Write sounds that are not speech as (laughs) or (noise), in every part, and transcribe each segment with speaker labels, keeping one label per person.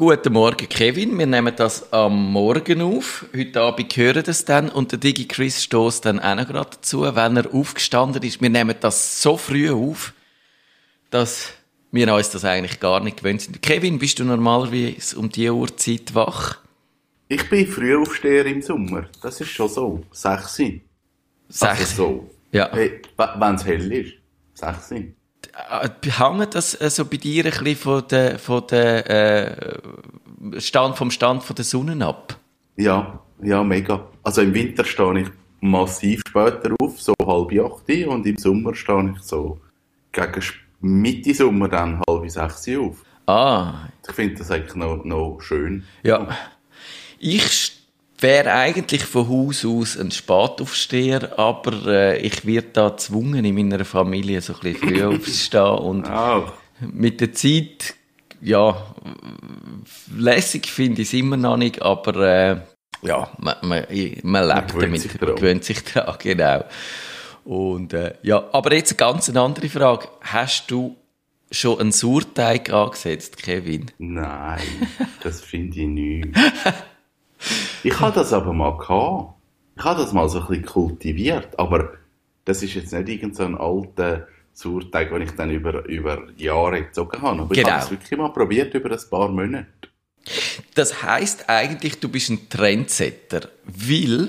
Speaker 1: Guten Morgen, Kevin. Wir nehmen das am Morgen auf. Heute Abend hören das dann und der Digi Chris stoßt dann auch noch gerade dazu, wenn er aufgestanden ist. Wir nehmen das so früh auf, dass wir uns das eigentlich gar nicht gewöhnt sind. Kevin, bist du normalerweise um diese Uhrzeit wach?
Speaker 2: Ich bin Frühaufsteher im Sommer. Das ist schon so. Sechsi.
Speaker 1: Sechs.
Speaker 2: Also so.
Speaker 1: Ja.
Speaker 2: Hey, wenn es hell ist. Sechsi.
Speaker 1: Äh, Hängt das äh, so bei dir ein bisschen von der, von der, äh, Stand, vom Stand von der Sonne ab?
Speaker 2: Ja, ja, mega. Also im Winter stehe ich massiv später auf, so halb acht, und im Sommer stehe ich so gegen Mitte Sommer dann halb sechs auf.
Speaker 1: Ah,
Speaker 2: Ich finde das eigentlich noch, noch schön.
Speaker 1: Ja. Ich wäre eigentlich von Haus aus ein Spataufsteher, aber äh, ich werde da gezwungen, in meiner Familie so ein bisschen früh (coughs) aufzustehen und
Speaker 2: Ah,
Speaker 1: mit der Zeit, ja, lässig finde ich es immer noch nicht, aber äh, ja, man, man, man lebt
Speaker 2: gewöhnt
Speaker 1: damit,
Speaker 2: sich
Speaker 1: man gewöhnt sich daran, genau. Und äh, ja, aber jetzt eine ganz andere Frage. Hast du schon einen Sauerteig angesetzt, Kevin?
Speaker 2: nein, das finde ich nicht. (laughs) Ich habe das aber mal gehabt. Ich habe das mal so ein bisschen kultiviert, aber das ist jetzt nicht irgend so ein alter Sauerteig, den ich dann über, über Jahre gezogen habe. Aber ich
Speaker 1: Genau.
Speaker 2: habe das wirklich mal probiert über ein paar Monate.
Speaker 1: Das heißt eigentlich, du bist ein Trendsetter, weil,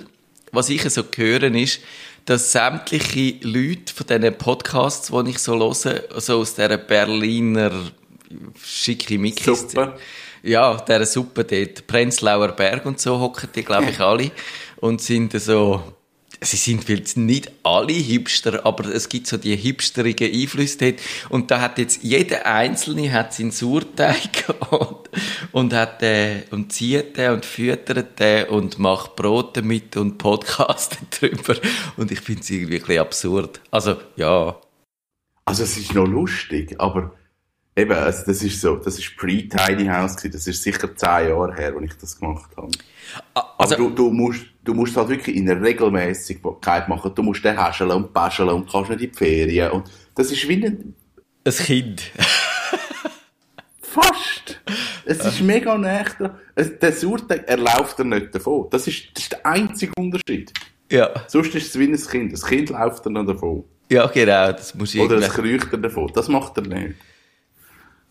Speaker 1: was ich so höre, ist, dass sämtliche Leute von diesen Podcasts, die ich so höre, so aus dieser Berliner Schickimickis,
Speaker 2: Suppe.
Speaker 1: Ja, dieser Suppe dort, Prenzlauer Berg und so hocken die, glaube ich, alle und sind so, sie sind vielleicht nicht alle Hipster, aber es gibt so die hipsterigen Einflüsse dort. Und da hat jetzt jeder Einzelne hat seinen Sauerteig (laughs) und, und hat den, und zieht den und füttert den und macht Brot damit und podcastet (laughs) drüber. Und ich finde es irgendwie ein bisschen absurd. Also, ja.
Speaker 2: Also es ist noch lustig, aber eben, also das ist so, das ist pre-Tiny House gewesen. Das ist sicher zehn Jahre her, als ich das gemacht habe.
Speaker 1: Also,
Speaker 2: aber du, du musst, du musst halt wirklich in einer Regelmäßigkeit machen. Du musst den häscheln und päscheln und kannst nicht in die Ferien. Und das ist wie ein,
Speaker 1: ein Kind.
Speaker 2: fast. Es ist mega nah dran. Der Sauerteig, er läuft dir nicht davon. Das ist, das ist der einzige Unterschied.
Speaker 1: ja.
Speaker 2: Sonst ist es wie ein Kind. Das Kind läuft dir noch davon.
Speaker 1: Ja, genau. Das muss ich
Speaker 2: Oder es kriecht dir davon. Das macht er nicht.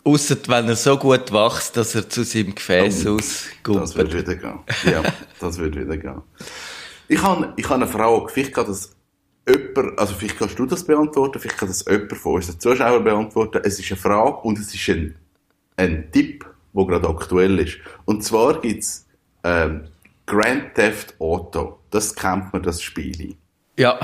Speaker 1: Ausser wenn er so gut wächst, dass er zu seinem Gefäß
Speaker 2: Oh,
Speaker 1: ausgumpelt.
Speaker 2: Das wird wieder gehen. Ja, das wird wieder gehen. Ich habe, ich habe eine Frage. Vielleicht kann das jemand, also vielleicht kannst du das beantworten, vielleicht kann das jemand von unseren Zuschauern beantworten. Es ist eine Frage und es ist ein, ein Tipp, der gerade aktuell ist. Und zwar gibt's ähm, Grand Theft Auto. Das kennt man, das Spiel.
Speaker 1: Ja.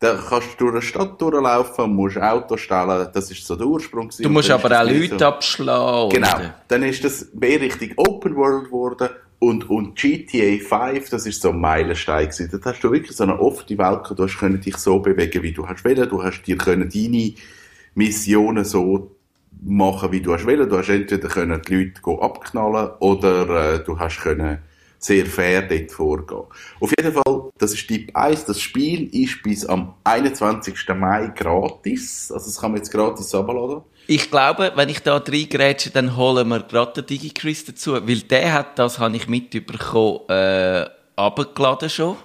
Speaker 2: Da kannst du durch eine Stadt durchlaufen, musst Auto stellen, das ist so der Ursprung. gewesen.
Speaker 1: Du musst aber auch Leute
Speaker 2: so-
Speaker 1: abschlagen.
Speaker 2: Genau. Dann ist das mehr richtig Open World geworden. Und, und GTA 5, das ist so ein Meilenstein gewesen. Dort hast du wirklich so eine offene Welt gehabt. Du hast können dich so bewegen, wie du hast wollen. Du hast dir können deine Missionen so machen, wie du hast wollen. Du hast entweder können die Leute abknallen oder äh, du hast können sehr fair dort vorgehen. Auf jeden Fall, das ist Tipp 1. Das Spiel ist bis am 21. Mai gratis. Also das kann man jetzt gratis runterladen.
Speaker 1: Ich glaube, wenn ich da reingrätsche, dann holen wir gerade den DigiChris dazu, weil der hat das, habe ich mitbekommen, äh, abgeladen schon.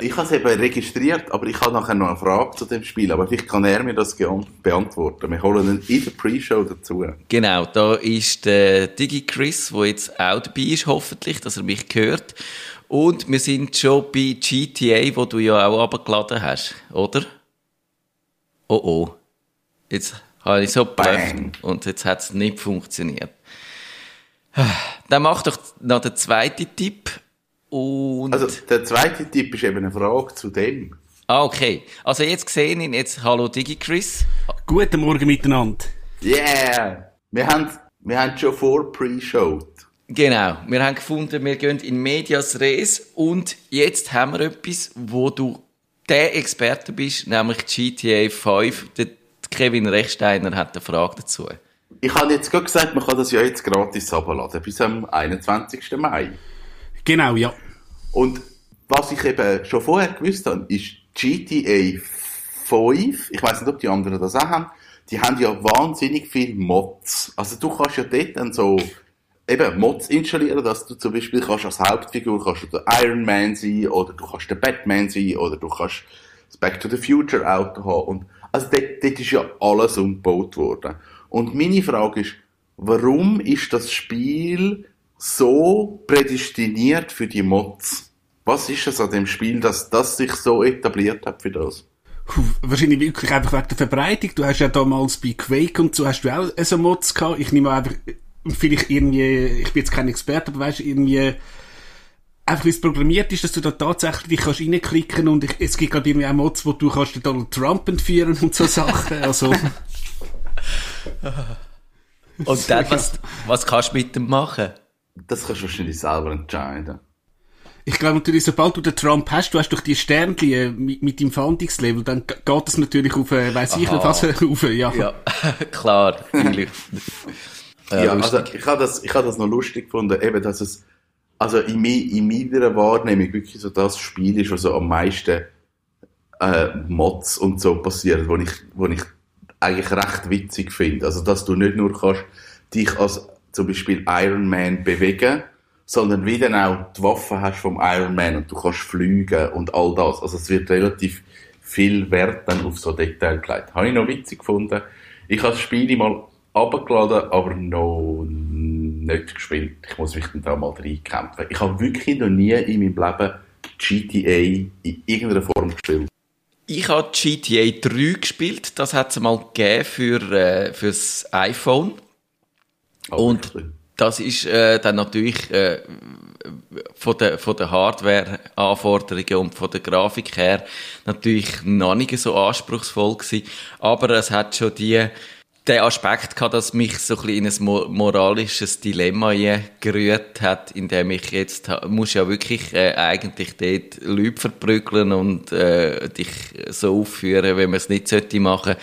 Speaker 2: Ich habe es eben registriert, aber ich habe nachher noch eine Frage zu dem Spiel. Aber vielleicht kann er mir das beantworten. Wir holen ihn in der Pre-Show dazu.
Speaker 1: Genau, da ist der DigiChris, der jetzt auch dabei ist, hoffentlich, dass er mich hört. Und wir sind schon bei GTA, wo du ja auch abgeladen hast, oder? Oh oh. Jetzt habe ich so geblufft und jetzt hat es nicht funktioniert. Dann mach doch noch den zweiten Tipp. Und
Speaker 2: Also, der zweite Tipp ist eben eine Frage zu dem.
Speaker 1: ah, okay. Also jetzt sehe ich ihn, jetzt hallo DigiChris.
Speaker 3: Guten Morgen miteinander.
Speaker 2: Yeah! Wir haben, wir haben schon vor Pre-Showed.
Speaker 1: Genau. Wir haben gefunden, wir gehen in Medias Res und jetzt haben wir etwas, wo du der Experte bist, nämlich GTA 5. Der Kevin Rechsteiner hat eine Frage dazu.
Speaker 2: Ich habe jetzt gerade gesagt, man kann das ja jetzt gratis runterladen, bis am 21. Mai.
Speaker 3: Genau, ja.
Speaker 2: Und was ich eben schon vorher gewusst habe, ist GTA 5, ich weiß nicht, ob die anderen das auch haben, die haben ja wahnsinnig viele Mods. Also du kannst ja dort dann so eben Mods installieren, dass du zum Beispiel kannst als Hauptfigur kannst du der Iron Man sein oder du kannst der Batman sein oder du kannst das Back to the Future Auto haben und also dort, dort ist ja alles umgebaut worden. Und meine Frage ist, warum ist das Spiel so prädestiniert für die Mods? Was ist es an dem Spiel, dass das sich so etabliert hat für das?
Speaker 3: Wahrscheinlich wirklich einfach wegen der Verbreitung. Du hast ja damals bei Quake und so hast du auch so Mods gehabt. Ich nehme einfach, vielleicht irgendwie, ich bin jetzt kein Experte, aber weißt irgendwie, einfach wie es programmiert ist, dass du da tatsächlich dich kannst reinklicken und ich, es gibt gerade irgendwie auch Mods, wo du kannst den Donald Trump entführen und so Sachen. Also, (laughs)
Speaker 1: Und dann, was, was kannst du mit dem machen?
Speaker 2: Das kannst du wahrscheinlich selber entscheiden.
Speaker 3: ich glaube natürlich, sobald du den Trump hast, du hast durch die Sternchen äh, mit, mit deinem Fahndungslevel, dann geht das natürlich auf, äh, weiss ich nicht was, (laughs) auf, äh, ja.
Speaker 1: Ja, (laughs) klar, natürlich. (laughs) Äh,
Speaker 2: Ja,
Speaker 1: lustig.
Speaker 2: also ich habe das, ich habe das noch lustig gefunden, eben, dass es, also in, mi, in meiner Wahrnehmung wirklich so das Spiel ist, was so am meisten äh, Mods und so passiert, wo ich, wo ich eigentlich recht witzig finde. Also, dass du nicht nur kannst dich als zum Beispiel Iron Man bewegen, sondern wie dann auch die Waffe hast vom Iron Man und du kannst fliegen und all das. Also es wird relativ viel Wert dann auf so Detail gelegt. Habe ich noch witzig gefunden. Ich habe das Spiel mal abgeladen, aber noch nicht gespielt. Ich muss mich dann da mal reinkämpfen. Ich habe wirklich noch nie in meinem Leben GTA in irgendeiner Form gespielt.
Speaker 1: Ich habe GTA 3 gespielt, das hat es mal gegeben für, äh, fürs iPhone.
Speaker 2: Aber
Speaker 1: Und das ist äh, dann natürlich äh, von der, von der Hardware-Anforderungen und von der Grafik her natürlich noch nicht so anspruchsvoll gewesen. Aber es hat schon die, den Aspekt gehabt, dass mich so ein bisschen in ein mo- moralisches Dilemma gerührt hat, indem ich jetzt, muss ja wirklich äh, eigentlich dort Leute verprügeln und äh, dich so aufführen, wenn man es nicht sollte machen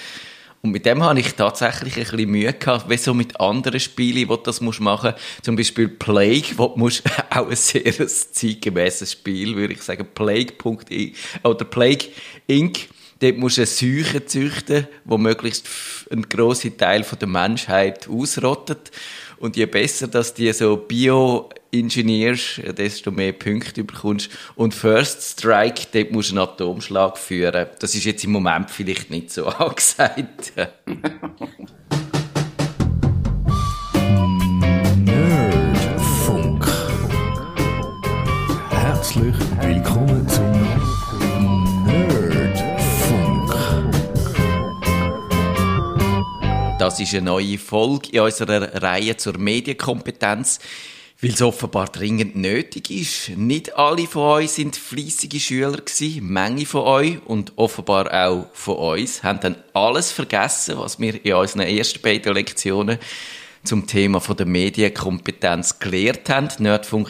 Speaker 1: und mit dem habe ich tatsächlich ein bisschen Mühe gehabt, wie so mit anderen Spielen, wo du das musst machen. Zum Beispiel Plague, wo du musst (laughs) auch ein sehr zeitgemäßes Spiel, würde ich sagen, Plague.i oder Plague Inc. Dort musst du eine Seuche züchten, die möglichst einen grossen Teil der Menschheit ausrottet. Und je besser, dass die so Bio-Engineers, desto mehr Punkte bekommst. Und First Strike, dort musst du einen Atomschlag führen. Das ist jetzt im Moment vielleicht nicht so (laughs) angesagt. (laughs) Das ist eine neue Folge in unserer Reihe zur Medienkompetenz, weil es offenbar dringend nötig ist. Nicht alle von euch sind fleissige Schüler gewesen. Menge von euch und offenbar auch von uns haben dann alles vergessen, was wir in unseren ersten beiden Lektionen zum Thema von der Medienkompetenz gelehrt haben. Nerdfunk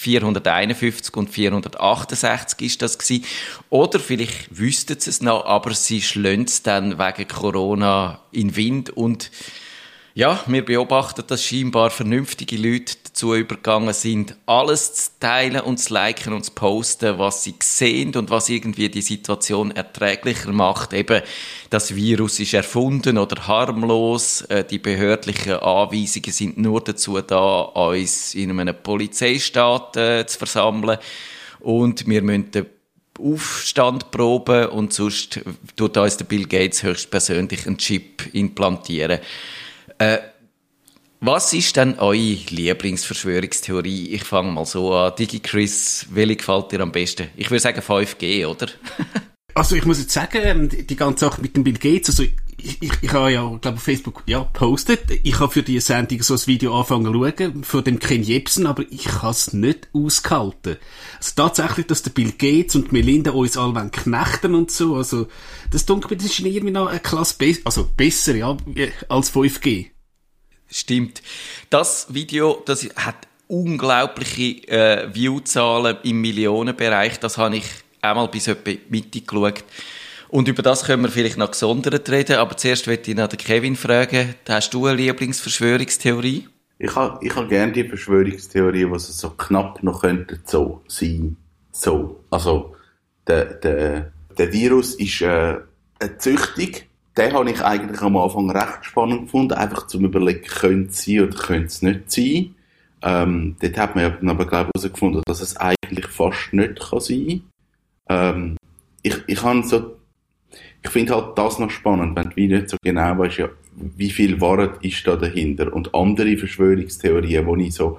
Speaker 1: 451 und 468 ist das gewesen. Oder vielleicht wüssten sie es noch, aber sie schlönt es dann wegen Corona in Wind und ja, wir beobachten, dass scheinbar vernünftige Leute dazu übergegangen sind, alles zu teilen und zu liken und zu posten, was sie sehen und was irgendwie die Situation erträglicher macht. Eben, das Virus ist erfunden oder harmlos, äh, die behördlichen Anweisungen sind nur dazu da, uns in einem Polizeistaat äh, zu versammeln und wir müssen den Aufstand proben und sonst tut uns der Bill Gates höchstpersönlich einen Chip implantieren. Äh, was ist denn eure Lieblingsverschwörungstheorie? Ich fange mal so an. DigiChris, welche gefällt dir am besten? Ich würde sagen 5G, oder? (laughs)
Speaker 3: Also ich muss jetzt sagen, ähm, die ganze Sache mit dem Bill Gates, also ich, ich, ich habe ja, glaube auf Facebook ja postet. Ich habe für die Sendung so ein Video angefangen zu schauen, von dem Ken Jebsen, aber ich habe es nicht ausgehalten. Also tatsächlich, dass der Bill Gates und Melinda uns alle knechten und so, also das dunkelt mir, das ist irgendwie noch eine Klasse besser, also besser, ja, als 5G.
Speaker 1: Stimmt. Das Video, das hat unglaubliche äh, Viewzahlen im Millionenbereich. Das habe ich einmal bis etwa Mitte geschaut. Und über das können wir vielleicht noch gesondert reden, aber zuerst möchte ich noch den Kevin fragen, hast du eine Lieblingsverschwörungstheorie?
Speaker 2: Ich habe ich ha gerne die Verschwörungstheorie, es so knapp noch könnte so sein. So. Also, der, der, der Virus ist äh, eine Züchtung. Den habe ich eigentlich am Anfang recht spannend gefunden. Einfach zum Überlegen, könnte es sein oder könnte es nicht sein. Ähm, dort hat man aber, glaube ich, herausgefunden, dass es eigentlich fast nicht kann sein ähm, ich, ich so, ich finde halt das noch spannend, wenn du nicht so genau weißt, ja, wie viel Wahrheit ist da dahinter und andere Verschwörungstheorien, wo ich so,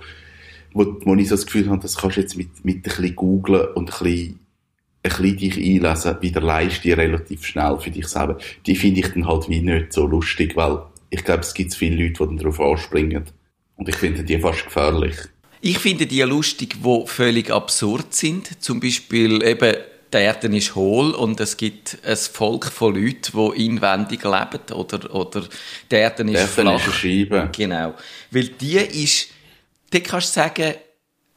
Speaker 2: wo, wo ich so das Gefühl habe, das kannst du jetzt mit, mit ein bisschen googlen und ein bisschen, ein bisschen dich einlesen, wieder leist die relativ schnell für dich selber. Die finde ich dann halt wie nicht so lustig, weil ich glaube, es gibt viele Leute, die dann darauf anspringen. Und ich finde die fast gefährlich.
Speaker 1: Ich finde die lustig, die völlig absurd sind. Zum Beispiel eben, der Erde ist hohl und es gibt ein Volk von Leuten, die inwendig leben. Oder, oder die Erde ist
Speaker 2: Der
Speaker 1: flach.
Speaker 2: ist eine Scheibe.
Speaker 1: Genau. Weil die ist, die kannst du sagen,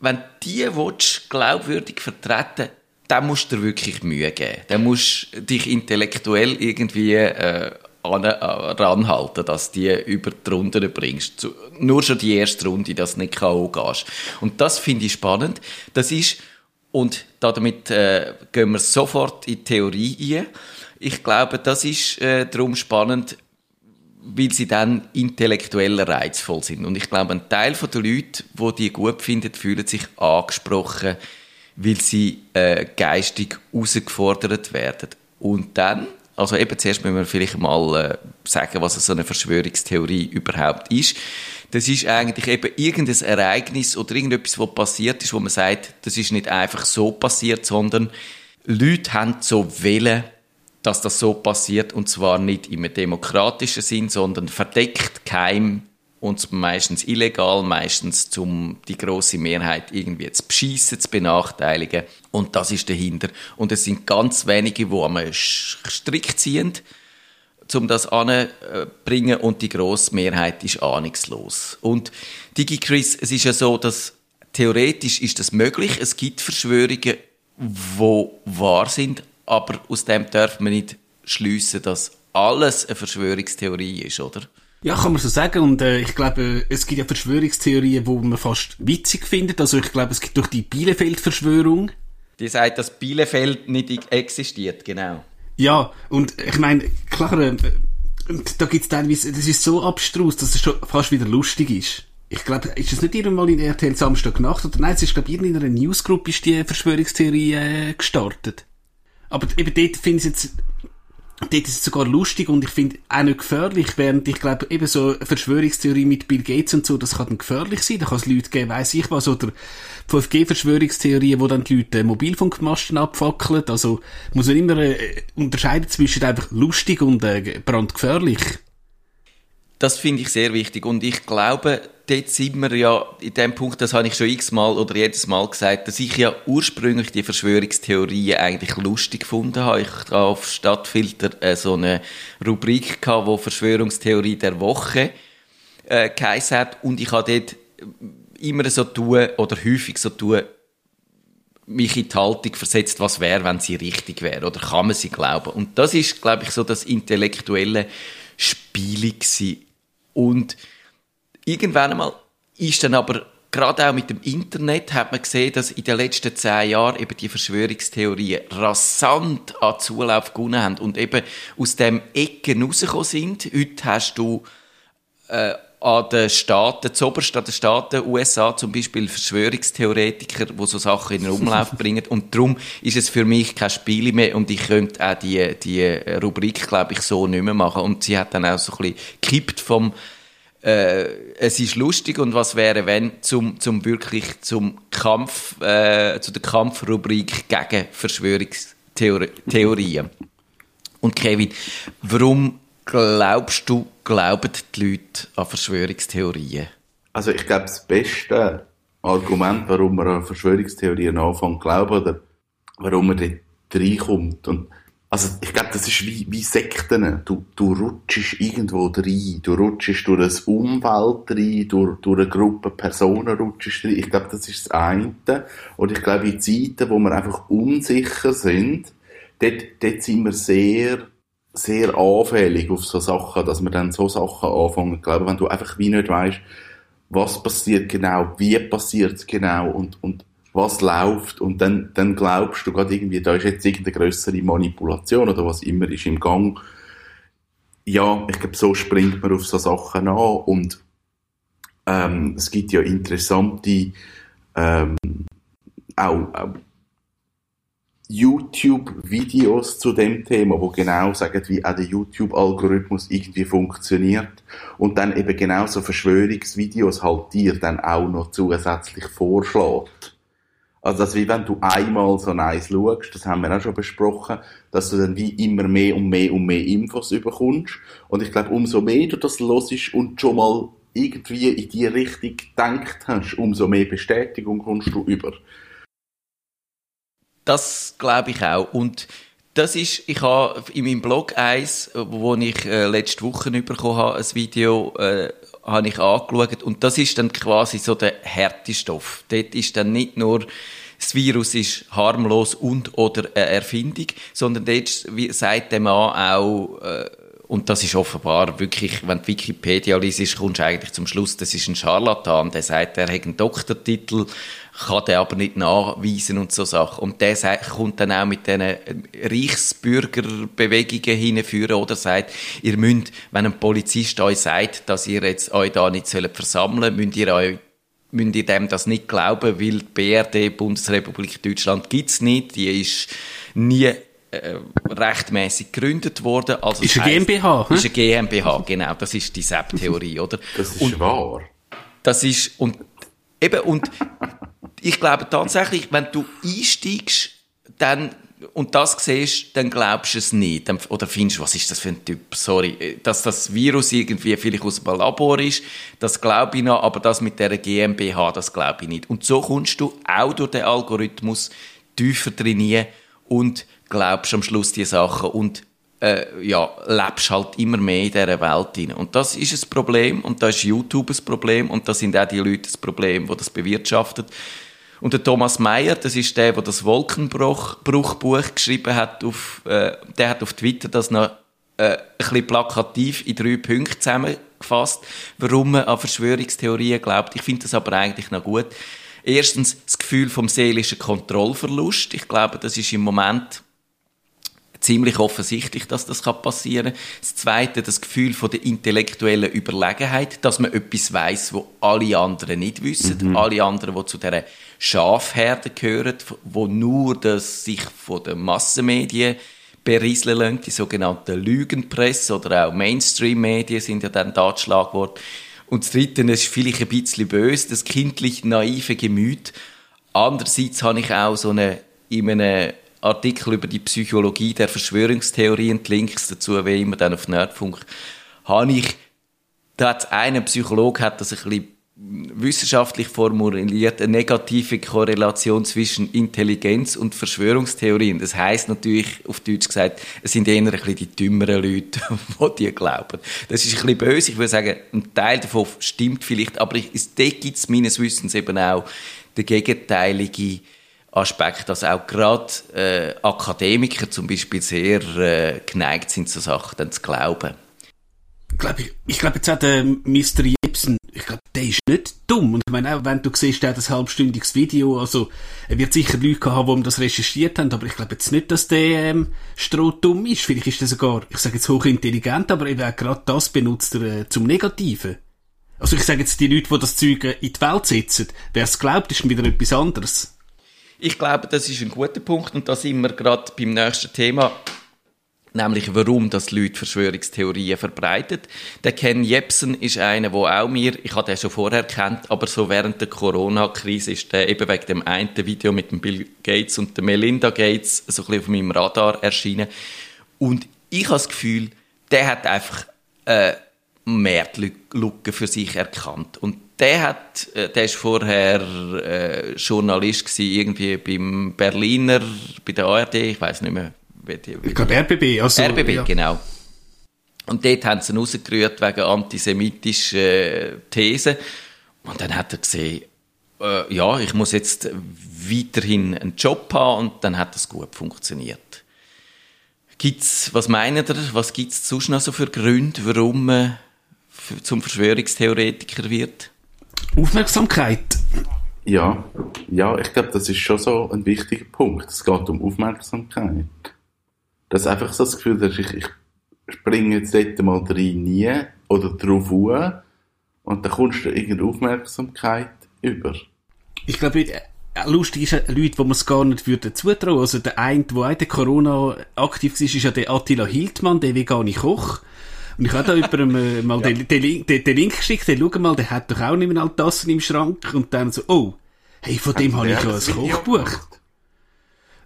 Speaker 1: wenn die willst, glaubwürdig vertreten dann musst du dir wirklich Mühe geben. Dann musst du dich intellektuell irgendwie äh, an, äh, ranhalten, dass du die über die Runden bringst. Zu, nur schon die erste Runde, dass du nicht K.O. gehst. Und das finde ich spannend. Das ist, und damit äh, gehen wir sofort in die Theorie ein. Ich glaube, das ist äh, darum spannend, weil sie dann intellektuell reizvoll sind. Und ich glaube, ein Teil der Leute, die die gut finden, fühlen sich angesprochen, weil sie äh, geistig herausgefordert werden. Und dann, also eben zuerst müssen wir vielleicht mal äh, sagen, was so eine Verschwörungstheorie überhaupt ist. Das ist eigentlich eben irgendein Ereignis oder irgendetwas, was passiert ist, wo man sagt, das ist nicht einfach so passiert, sondern Leute haben so Willen, dass das so passiert und zwar nicht im demokratischen Sinn, sondern verdeckt, geheim und meistens illegal, meistens zum die große Mehrheit irgendwie zu beschissen, zu benachteiligen und das ist dahinter. Und es sind ganz wenige, die am Strick ziehen, um das anzubringen und die grosse Mehrheit ist ahnungslos. Und Digi Chris, es ist ja so, dass theoretisch ist das möglich. Es gibt Verschwörungen, wo wahr sind, aber aus dem darf man nicht schliessen, dass alles eine Verschwörungstheorie ist, oder?
Speaker 3: Ja, kann man so sagen. Und äh, ich glaube, es gibt ja Verschwörungstheorien, wo man fast witzig findet. Also ich glaube, es gibt durch die Bielefeld-Verschwörung.
Speaker 1: Die sagt, dass Bielefeld nicht existiert, genau.
Speaker 3: Ja, und ich meine, klar, äh, da gibt's teilweise, das ist so abstrus, dass es schon fast wieder lustig ist. Ich glaube, ist es nicht irgendwann in RTL Samstag Nacht oder nein, es ist glaube ich in einer Newsgroup ist die Verschwörungstheorie äh, gestartet. Aber eben dort finde ich jetzt, dort ist es sogar lustig und ich finde auch nicht gefährlich, während ich glaube, eben so eine Verschwörungstheorie mit Bill Gates und so, das kann dann gefährlich sein, da kann es Leute geben, weiss ich was, oder 5G-Verschwörungstheorien, wo dann die Leute Mobilfunkmasten abfackeln, also muss man immer äh, unterscheiden zwischen einfach lustig und äh, brandgefährlich.
Speaker 1: Das finde ich sehr wichtig und ich glaube, dort sind wir ja, in dem Punkt, das habe ich schon x-mal oder jedes Mal gesagt, dass ich ja ursprünglich die Verschwörungstheorien eigentlich lustig gefunden habe. Ich habe auf Stadtfilter äh, so eine Rubrik gehabt, wo Verschwörungstheorie der Woche äh, geheißen hat und ich habe dort immer so tun oder häufig so tun, mich in die Haltung versetzt, was wäre, wenn sie richtig wäre oder kann man sie glauben. Und das ist, glaube ich, so das intellektuelle Spiel. Und irgendwann einmal ist dann aber gerade auch mit dem Internet hat man gesehen, dass in den letzten zehn Jahren eben die Verschwörungstheorien rasant an Zulauf gewonnen haben und eben aus dem Ecken rausgekommen sind. Heute hast du äh, an den Staaten, zuoberst an den Staaten, USA zum Beispiel Verschwörungstheoretiker, die so Sachen in den Umlauf (laughs) bringen. Und darum ist es für mich kein Spiel mehr und ich könnte auch die, die Rubrik, glaube ich, so nicht mehr machen. Und sie hat dann auch so ein bisschen gekippt vom äh, es ist lustig und was wäre, wenn zum, zum wirklich zum Kampf, äh, zu der Kampfrubrik gegen Verschwörungstheorien. Und Kevin, warum glaubst du, glauben die Leute an Verschwörungstheorien?
Speaker 2: Also ich glaube, das beste Argument, warum man an Verschwörungstheorien anfängt glauben oder warum man dort reinkommt und also ich glaube, das ist wie, wie Sekten. Du, du rutschst irgendwo rein. Du rutschst durch eine Umwelt rein, durch, durch eine Gruppe Personen rutschst rein. Ich glaube, das ist das eine. Und ich glaube, in Zeiten, wo wir einfach unsicher sind, dort, dort sind wir sehr, sehr anfällig auf so Sachen, dass wir dann so Sachen anfangen. Ich glaube, wenn du einfach wie nicht weißt, was passiert genau, wie passiert es genau und, und was läuft und dann, dann glaubst du gerade irgendwie, da ist jetzt irgendeine größere Manipulation oder was immer ist im Gang. Ja, ich glaube, so springt man auf so Sachen an und Ähm, es gibt ja interessante ähm, auch, auch YouTube-Videos zu dem Thema, wo genau sagen, wie auch der YouTube-Algorithmus irgendwie funktioniert und dann eben genau so Verschwörungsvideos halt dir dann auch noch zusätzlich vorschlägt. Also, das wie wenn du einmal so nice schaust, das haben wir auch schon besprochen, dass du dann wie immer mehr und mehr und mehr Infos überkommst. Und ich glaube, umso mehr du das hörst und schon mal irgendwie in die Richtung gedacht hast, umso mehr Bestätigung kommst du über.
Speaker 1: Das glaube ich auch. Und das ist, ich habe in meinem Blog eins, wo ich äh, letzte Woche bekommen habe, ein Video, äh, habe ich angeschaut. Und das ist dann quasi so der Härtestoff. Dort ist dann nicht nur, das Virus ist harmlos und oder eine Erfindung, sondern dort sagt der Mann auch, äh, und das ist offenbar wirklich, wenn du Wikipedia liest, kommst du eigentlich zum Schluss, das ist ein Charlatan, der sagt, er hat einen Doktortitel, kann den aber nicht nachweisen und so Sachen. Und der sagt, kommt dann auch mit diesen Reichsbürgerbewegungen hinführen oder sagt, ihr müsst, wenn ein Polizist euch sagt, dass ihr jetzt euch da nicht versammeln sollt, müsst ihr euch müsst ihr dem das nicht glauben, weil die BRD, Bundesrepublik Deutschland, gibt's nicht. Die ist nie äh, rechtmäßig gegründet worden. Also
Speaker 3: ist eine GmbH?
Speaker 1: Hm? Ist eine GmbH, genau. Das ist die SEP-Theorie, oder?
Speaker 2: Das ist
Speaker 1: und
Speaker 2: wahr.
Speaker 1: Das ist, und eben, und ich glaube tatsächlich, wenn du einsteigst, dann und das siehst, dann glaubst du es nicht. Oder findest, was ist das für ein Typ? Sorry. Dass das Virus irgendwie vielleicht aus einem Labor ist, das glaube ich noch, aber das mit der GmbH, das glaube ich nicht. Und so kommst du auch durch den Algorithmus tiefer trainieren und glaubst am Schluss die Sachen und äh, ja, lebst halt immer mehr in dieser Welt hinein. Und das ist ein Problem und da ist YouTube ein Problem und da sind auch die Leute das Problem, die das bewirtschaftet. Und der Thomas Mayer, das ist der, der das Wolkenbruchbuch geschrieben hat, auf, äh, der hat auf Twitter das noch äh, ein bisschen plakativ in drei Punkte zusammengefasst, warum man an Verschwörungstheorien glaubt. Ich finde das aber eigentlich noch gut. Erstens das Gefühl vom seelischen Kontrollverlust. Ich glaube, das ist im Moment ziemlich offensichtlich, dass das passieren kann. Das Zweite, das Gefühl von der intellektuellen Überlegenheit, dass man etwas weiß, wo alle anderen nicht wissen, mhm. alle anderen, die zu dieser Schafherde gehören, wo nur das sich von den Massenmedien berieseln lassen, die sogenannten Lügenpresse oder auch Mainstream-Medien sind ja dann da Schlagwort. Und das Dritte, das ist vielleicht ein bisschen böse, das kindlich naive Gemüt. Andererseits habe ich auch so eine, in einem Artikel über die Psychologie der Verschwörungstheorien, die Links dazu, wie immer dann auf Nerdfunk, habe ich, da hat einen Psychologe hat das ein bisschen wissenschaftlich formuliert, eine negative Korrelation zwischen Intelligenz und Verschwörungstheorien. Das heißt natürlich, auf Deutsch gesagt, es sind eher ein bisschen die dümmeren Leute, (laughs) die die glauben. Das ist ein bisschen böse. Ich würde sagen, ein Teil davon stimmt vielleicht, aber es, gibt es meines Wissens eben auch den gegenteilige Aspekt, dass auch gerade äh, Akademiker zum Beispiel sehr äh, geneigt sind, so Sachen dann zu glauben.
Speaker 3: Ich glaube, ich glaube jetzt auch der Mr. Jepsen, ich glaube, der ist nicht dumm. Und ich meine, auch wenn du siehst, der hat ein halbstündiges Video, also, er wird sicher Leute haben, die ihm das recherchiert haben, aber ich glaube jetzt nicht, dass der, ähm, strohdumm ist. Vielleicht ist er sogar, ich sage jetzt hochintelligent, aber eben auch gerade das benutzt er äh, zum Negativen. Also ich sage jetzt, die Leute, die das Zeug in die Welt setzen, wer es glaubt, ist wieder etwas anderes.
Speaker 1: Ich glaube, das ist ein guter Punkt und da sind wir gerade beim nächsten Thema, nämlich warum das Leute Verschwörungstheorien verbreitet. Der Ken Jebsen ist einer, wo auch mir, ich hatte den schon vorher kennt, aber so während der Corona-Krise ist der eben wegen dem einen Video mit dem Bill Gates und der Melinda Gates so ein bisschen auf meinem Radar erschienen. Und ich habe das Gefühl, der hat einfach äh, Marktlücke für sich erkannt. Und der hat, äh, der ist vorher äh, Journalist gewesen, irgendwie beim Berliner, bei der ARD, ich weiß nicht mehr.
Speaker 3: Wie die, wie ich glaube RBB, also.
Speaker 1: RBB, ja. genau. Und dort haben sie ihn rausgerührt wegen antisemitischen äh, Thesen. Und dann hat er gesehen, äh, ja, ich muss jetzt weiterhin einen Job haben und dann hat das gut funktioniert. Gibt's, was meinen ihr, was gibt's sonst noch so für Gründe, warum man zum Verschwörungstheoretiker wird?
Speaker 3: Aufmerksamkeit.
Speaker 2: Ja, ja, ich glaube, das ist schon so ein wichtiger Punkt. Es geht um Aufmerksamkeit. Das ist einfach so das Gefühl, dass ich, ich springe jetzt dort mal rein nie oder drauf an und dann kommst du irgendeine Aufmerksamkeit über.
Speaker 3: Ich glaube, äh, lustig ist ja Leute, wo man es gar nicht würde zutrauen. Also der eine, der auch der Corona aktiv war, ist ja der Attila Hildmann, der vegane Koch. Und ich habe da (laughs) jemandem äh, mal den, den, Link, den, den Link geschickt, hey, schau mal, der hat doch auch nicht mehr alle Tassen im Schrank. Und dann so, oh, hey, von dem habe ich ja ein Kochbuch.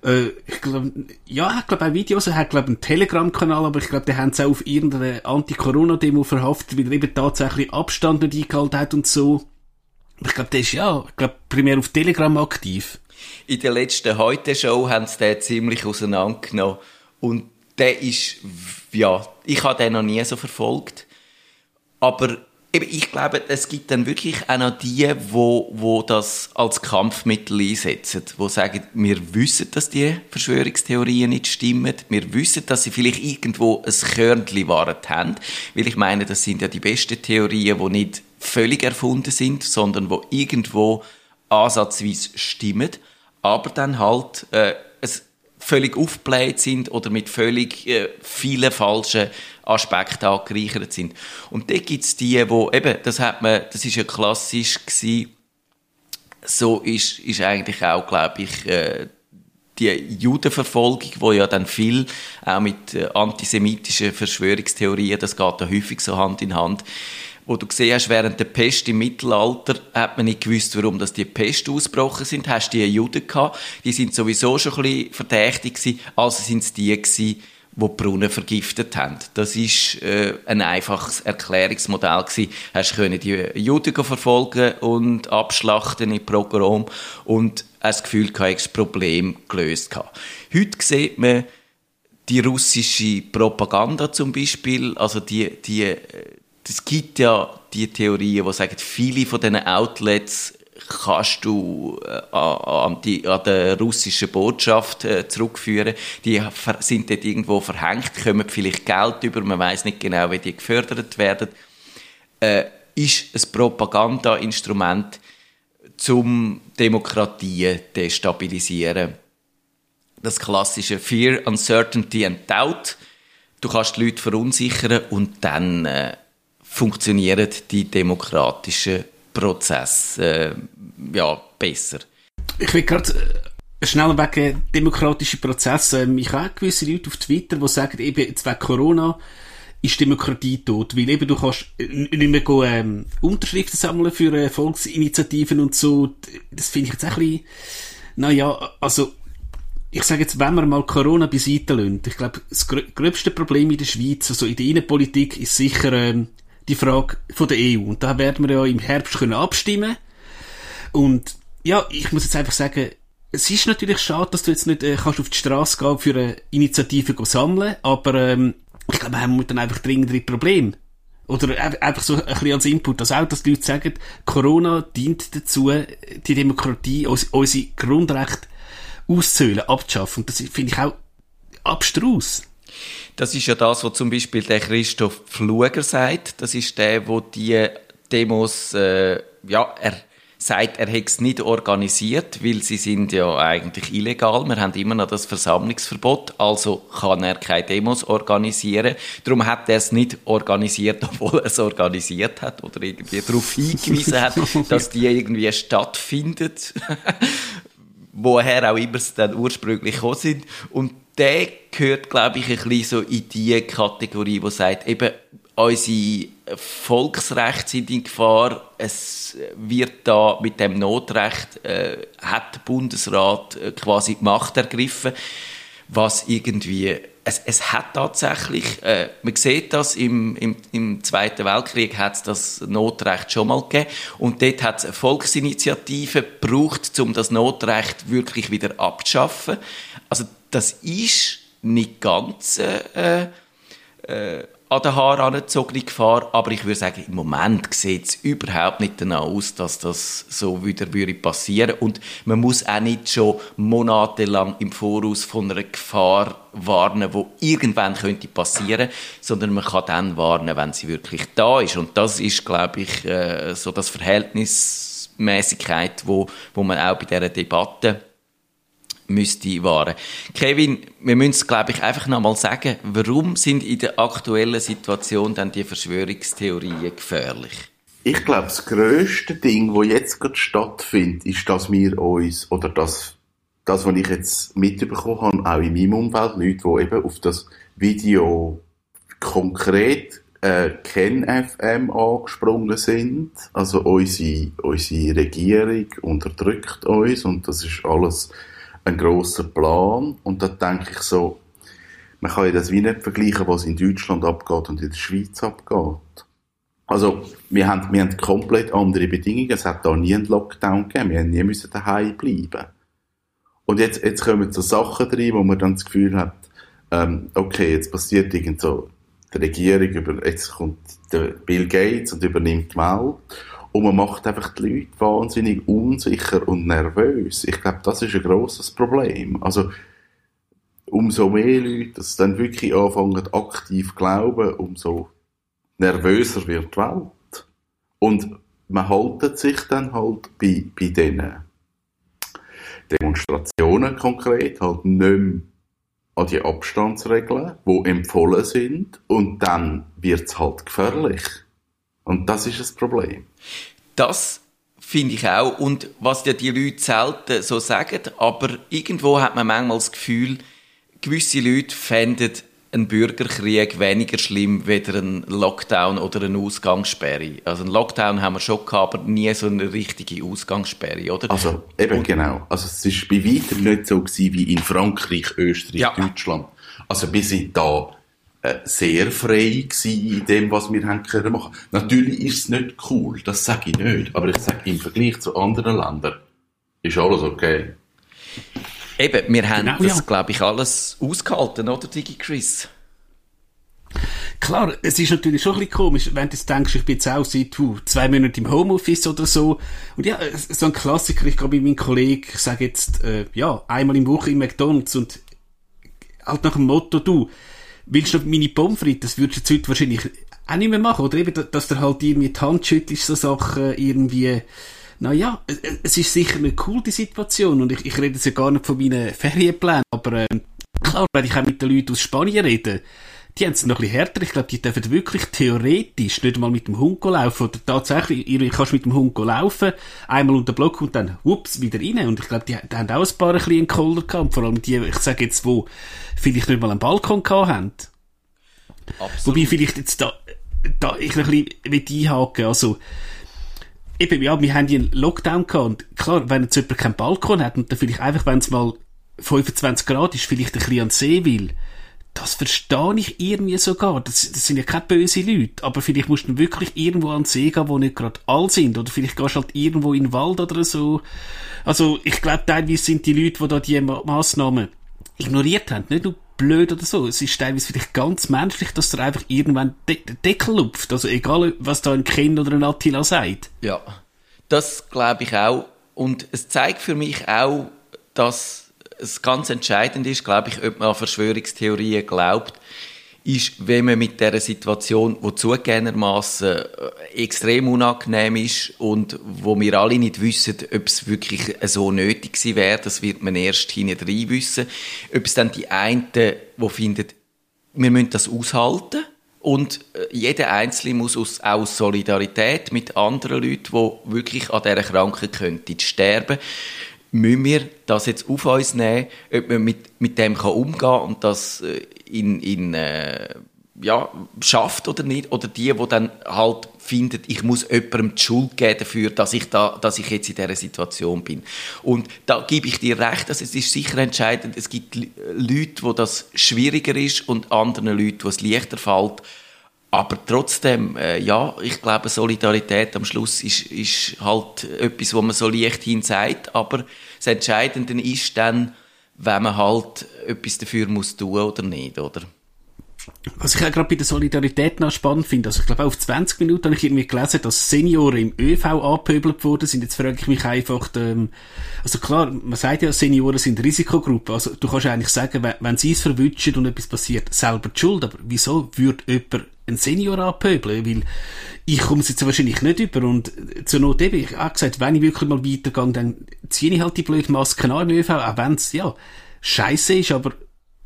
Speaker 3: Äh, ich glaube, ja, ich glaube auch Videos, er hat glaube einen Telegram-Kanal, aber ich glaube, der haben sie auch auf irgendeiner Anti-Corona-Demo verhaftet, weil er eben tatsächlich Abstand nicht eingehalten hat und so. Ich glaube, der ist ja, ich glaube, primär auf Telegram aktiv.
Speaker 1: In der letzten Heute-Show haben sie den ziemlich auseinandergenommen. Und der ist, ja, ich habe den noch nie so verfolgt. Aber ich glaube, es gibt dann wirklich auch noch die, wo, wo das als Kampfmittel einsetzen, wo sagen, wir wissen, dass die Verschwörungstheorien nicht stimmen, wir wissen, dass sie vielleicht irgendwo ein Körnchen Wahrheit haben, weil ich meine, das sind ja die besten Theorien, die nicht völlig erfunden sind, sondern wo irgendwo ansatzweise stimmen, aber dann halt äh, völlig aufgebläht sind oder mit völlig äh, vielen falschen Aspekten angereichert sind. Und da gibt's die, wo eben, das hat man, das ist ja klassisch gewesen, so ist, ist eigentlich auch, glaube ich, äh, die Judenverfolgung, wo ja dann viel auch mit äh, antisemitischen Verschwörungstheorien, das geht da häufig so Hand in Hand, wo du gesehen hast, während der Pest im Mittelalter hat man nicht gewusst, warum das die Pest ausgebrochen sind. Hast du die Juden gehabt, die sind sowieso schon ein bisschen verdächtig gewesen, also sind es die gewesen, die, die Brunnen vergiftet haben. Das ist äh, ein einfaches Erklärungsmodell gewesen. Hast können die Juden verfolgen und abschlachten im Programm und hast das Gefühl gehabt, das Problem gelöst gehabt. Heute sieht man die russische Propaganda zum Beispiel, also die, die äh, es gibt ja die Theorien, die sagen, viele von diesen Outlets kannst du äh, an, die, an die russische Botschaft äh, zurückführen. Die sind dort irgendwo verhängt, kommen vielleicht Geld über, man weiß nicht genau, wie die gefördert werden. Äh, ist ein Propagandainstrument, zum Demokratie destabilisieren. Das klassische Fear, Uncertainty and Doubt. Du kannst die Leute verunsichern und dann äh, funktionieren die demokratischen Prozesse äh, ja, besser.
Speaker 3: Ich will gerade äh, schnell wegen demokratischen Prozessen. Ähm, ich habe gewisse Leute auf Twitter, die sagen, eben jetzt wegen Corona ist Demokratie tot, weil eben du kannst nicht mehr gehen, ähm, Unterschriften sammeln für äh, Volksinitiativen und so. Das finde ich jetzt ein bisschen, naja, also ich sage jetzt, wenn wir mal Corona beiseite lassen, ich glaube, das gröbste Problem in der Schweiz, also in der Innenpolitik, ist sicher ähm, die Frage von der EU. Und da werden wir ja im Herbst können abstimmen. Und ja, ich muss jetzt einfach sagen, es ist natürlich schade, dass du jetzt nicht äh, kannst auf die Straße gehen für eine Initiative sammeln, aber ähm, ich glaube, wir haben dann einfach dringendere Probleme. Oder einfach so ein bisschen als Input, dass auch, dass die Leute sagen, Corona dient dazu, die Demokratie, unsere Grundrechte auszuhöhlen, abzuschaffen. Und das finde ich auch abstrus.
Speaker 1: Das ist ja das, was zum Beispiel der Christoph Pfluger sagt. Das ist der, wo die Demos, äh, ja, er sagt, er hätte es nicht organisiert, weil sie sind ja eigentlich illegal. Wir haben immer noch das Versammlungsverbot, also kann er keine Demos organisieren. Darum hat er es nicht organisiert, (laughs) obwohl er es organisiert hat oder irgendwie darauf hingewiesen hat, (laughs) dass die irgendwie stattfindet. (laughs) Woher auch immer sie dann ursprünglich gekommen sind. Und der gehört, glaube ich, ein bisschen so in die Kategorie, die sagt, eben, unsere Volksrechte sind in Gefahr. Es wird da mit dem Notrecht, äh, hat der Bundesrat äh, quasi die Macht ergriffen, was irgendwie es, es hat tatsächlich, äh, man sieht das, im, im, im Zweiten Weltkrieg hat es das Notrecht schon mal gegeben und dort hat es eine Volksinitiative gebraucht, um das Notrecht wirklich wieder abzuschaffen. Also das ist nicht ganz äh, äh, an den Haaren angezogene Gefahr, aber ich würde sagen, im Moment sieht es überhaupt nicht danach aus, dass das so wieder würde passieren. Und man muss auch nicht schon monatelang im Voraus von einer Gefahr warnen, wo irgendwann könnte passieren, sondern man kann dann warnen, wenn sie wirklich da ist. Und das ist, glaube ich, äh, so das Verhältnismäßigkeit, wo, wo man auch bei dieser Debatte müsste wahren. Kevin, wir müssen es, glaube ich, einfach nochmal sagen, warum sind in der aktuellen Situation dann die Verschwörungstheorien gefährlich?
Speaker 2: Ich glaube, das grösste Ding, wo jetzt gerade stattfindet, ist, dass wir uns, oder das, das, was ich jetzt mitbekommen habe, auch in meinem Umfeld, Leute, die eben auf das Video konkret äh, KenFM angesprungen sind. Also unsere, unsere Regierung unterdrückt uns und das ist alles ein grosser Plan. Und da denke ich so, man kann ja das wie nicht vergleichen, was in Deutschland abgeht und in der Schweiz abgeht. Also, wir haben, wir haben komplett andere Bedingungen. Es hat da nie einen Lockdown gegeben. Wir haben nie daheim bleiben. Und jetzt, jetzt kommen so Sachen rein, wo man dann das Gefühl hat, ähm, okay, jetzt passiert irgend so, die Regierung über, jetzt kommt der Bill Gates und übernimmt die Welt. Und man macht einfach die Leute wahnsinnig unsicher und nervös. Ich glaube, das ist ein grosses Problem. Also, umso mehr Leute, dass dann wirklich anfangen, aktiv glauben, umso nervöser wird die Welt. Und man haltet sich dann halt bei, bei diesen Demonstrationen konkret halt nicht mehr an die Abstandsregeln, die empfohlen sind, und dann wird es halt gefährlich. Und das ist das Problem.
Speaker 1: Das finde ich auch. Und was ja die Leute selten so sagen, aber irgendwo hat man manchmal das Gefühl, gewisse Leute fänden einen Bürgerkrieg weniger schlimm weder ein Lockdown oder eine Ausgangssperre. Also ein Lockdown haben wir schon gehabt, aber nie so eine richtige Ausgangssperre, oder?
Speaker 2: Also eben Und, genau. Also es ist bei weitem nicht so gewesen wie in Frankreich, Österreich, ja. Deutschland. Also wir sind da sehr frei gewesen in dem, was wir haben können machen. Natürlich ist es nicht cool, das sage ich nicht. Aber ich sage im Vergleich zu anderen Ländern ist alles okay.
Speaker 1: Eben, wir haben genau, das, ja. glaube ich, alles ausgehalten, oder, Digi Chris?
Speaker 3: Klar, es ist natürlich schon ein bisschen komisch, wenn du jetzt denkst, ich bin jetzt auch seit zwei Monaten im Homeoffice oder so. Und ja, so ein Klassiker, ich glaube, bei meinem Kollegen, ich sage jetzt, äh, ja, einmal im Woche im McDonalds und halt nach dem Motto, du, willst du meine Pommes frites? Das würdest du jetzt heute wahrscheinlich auch nicht mehr machen, oder? Eben, dass du halt irgendwie die Hand schüttelst, so Sachen irgendwie, naja, es ist sicher eine coole Situation und ich, ich rede jetzt ja gar nicht von meinen Ferienplänen, aber ähm, klar, wenn ich auch mit den Leuten aus Spanien rede, die haben es noch ein bisschen härter. Ich glaube, die dürfen wirklich theoretisch nicht mal mit dem Hund laufen. Oder tatsächlich, ihr kannst mit dem Hund laufen, einmal unter den Block und dann, whoops, wieder rein. Und ich glaube, die, die haben auch ein paar ein bisschen Kohler gehabt. Vor allem die, ich sage jetzt, wo vielleicht nicht mal einen Balkon gehabt haben. Absolut. Wobei vielleicht jetzt da, da ich noch ein bisschen einhaken Also, eben, ja, wir haben hier einen Lockdown gehabt und klar, wenn jetzt jemand keinen Balkon hat und dann vielleicht einfach, wenn es mal 25 Grad ist, vielleicht ein bisschen an den See will, das verstehe ich irgendwie sogar. Das, das sind ja keine böse Leute, aber vielleicht musst du wirklich irgendwo an den See gehen, wo nicht gerade all sind, oder vielleicht gehst du halt irgendwo in den Wald oder so. Also, ich glaube, teilweise sind die Leute, die da die Massnahmen ignoriert haben, nicht nur blöd oder so. Es ist teilweise vielleicht ganz menschlich, dass der einfach irgendwann den De Deckel lupft. Also egal, was da ein Kind oder ein Attila sagt.
Speaker 1: Ja, das glaube ich auch. Und es zeigt für mich auch, dass es ganz entscheidend ist, glaube ich, ob man an Verschwörungstheorien glaubt ist, wenn man mit der Situation, wo zugegebenermaßen äh, extrem unangenehm ist und wo wir alle nicht wissen, ob es wirklich so nötig gewesen wäre, das wird man erst hinein wissen, ob es dann die einen, die finden, wir müssen das aushalten und äh, jeder Einzelne muss aus, aus Solidarität mit anderen Leuten, die wirklich an dieser Krankheit könnten sterben, müssen wir das jetzt auf uns nehmen, ob man mit, mit dem kann umgehen kann und das äh, in, in äh, ja, schafft oder nicht, oder die, die dann halt finden, ich muss jemandem die Schuld geben dafür, dass ich, da, dass ich jetzt in dieser Situation bin. Und da gebe ich dir recht, dass es ist sicher entscheidend, es gibt Leute, wo das schwieriger ist und anderen Leuten, wo es leichter fällt. Aber trotzdem, äh, ja, ich glaube, Solidarität am Schluss ist, ist halt etwas, wo man so leicht hin sagt, aber das Entscheidende ist dann, wenn man halt etwas dafür muss tun oder nicht, oder?
Speaker 3: Was ich auch gerade bei der Solidarität noch spannend finde, also ich glaube auf 20 Minuten habe ich irgendwie gelesen, dass Senioren im ÖV angepöbelt worden sind. Jetzt frage ich mich einfach, ähm, also klar, man sagt ja, Senioren sind Risikogruppe. Also du kannst eigentlich sagen, wenn, wenn sie es verwünschen und etwas passiert, selber die Schuld. Aber wieso würde jemand einen Senior anpöbeln? Weil ich komme jetzt wahrscheinlich nicht über. Und zur Not eben, ich habe gesagt, wenn ich wirklich mal weitergehe, dann ziehe ich halt die blöden Masken an im ÖV, auch wenn es, ja, scheiße ist, aber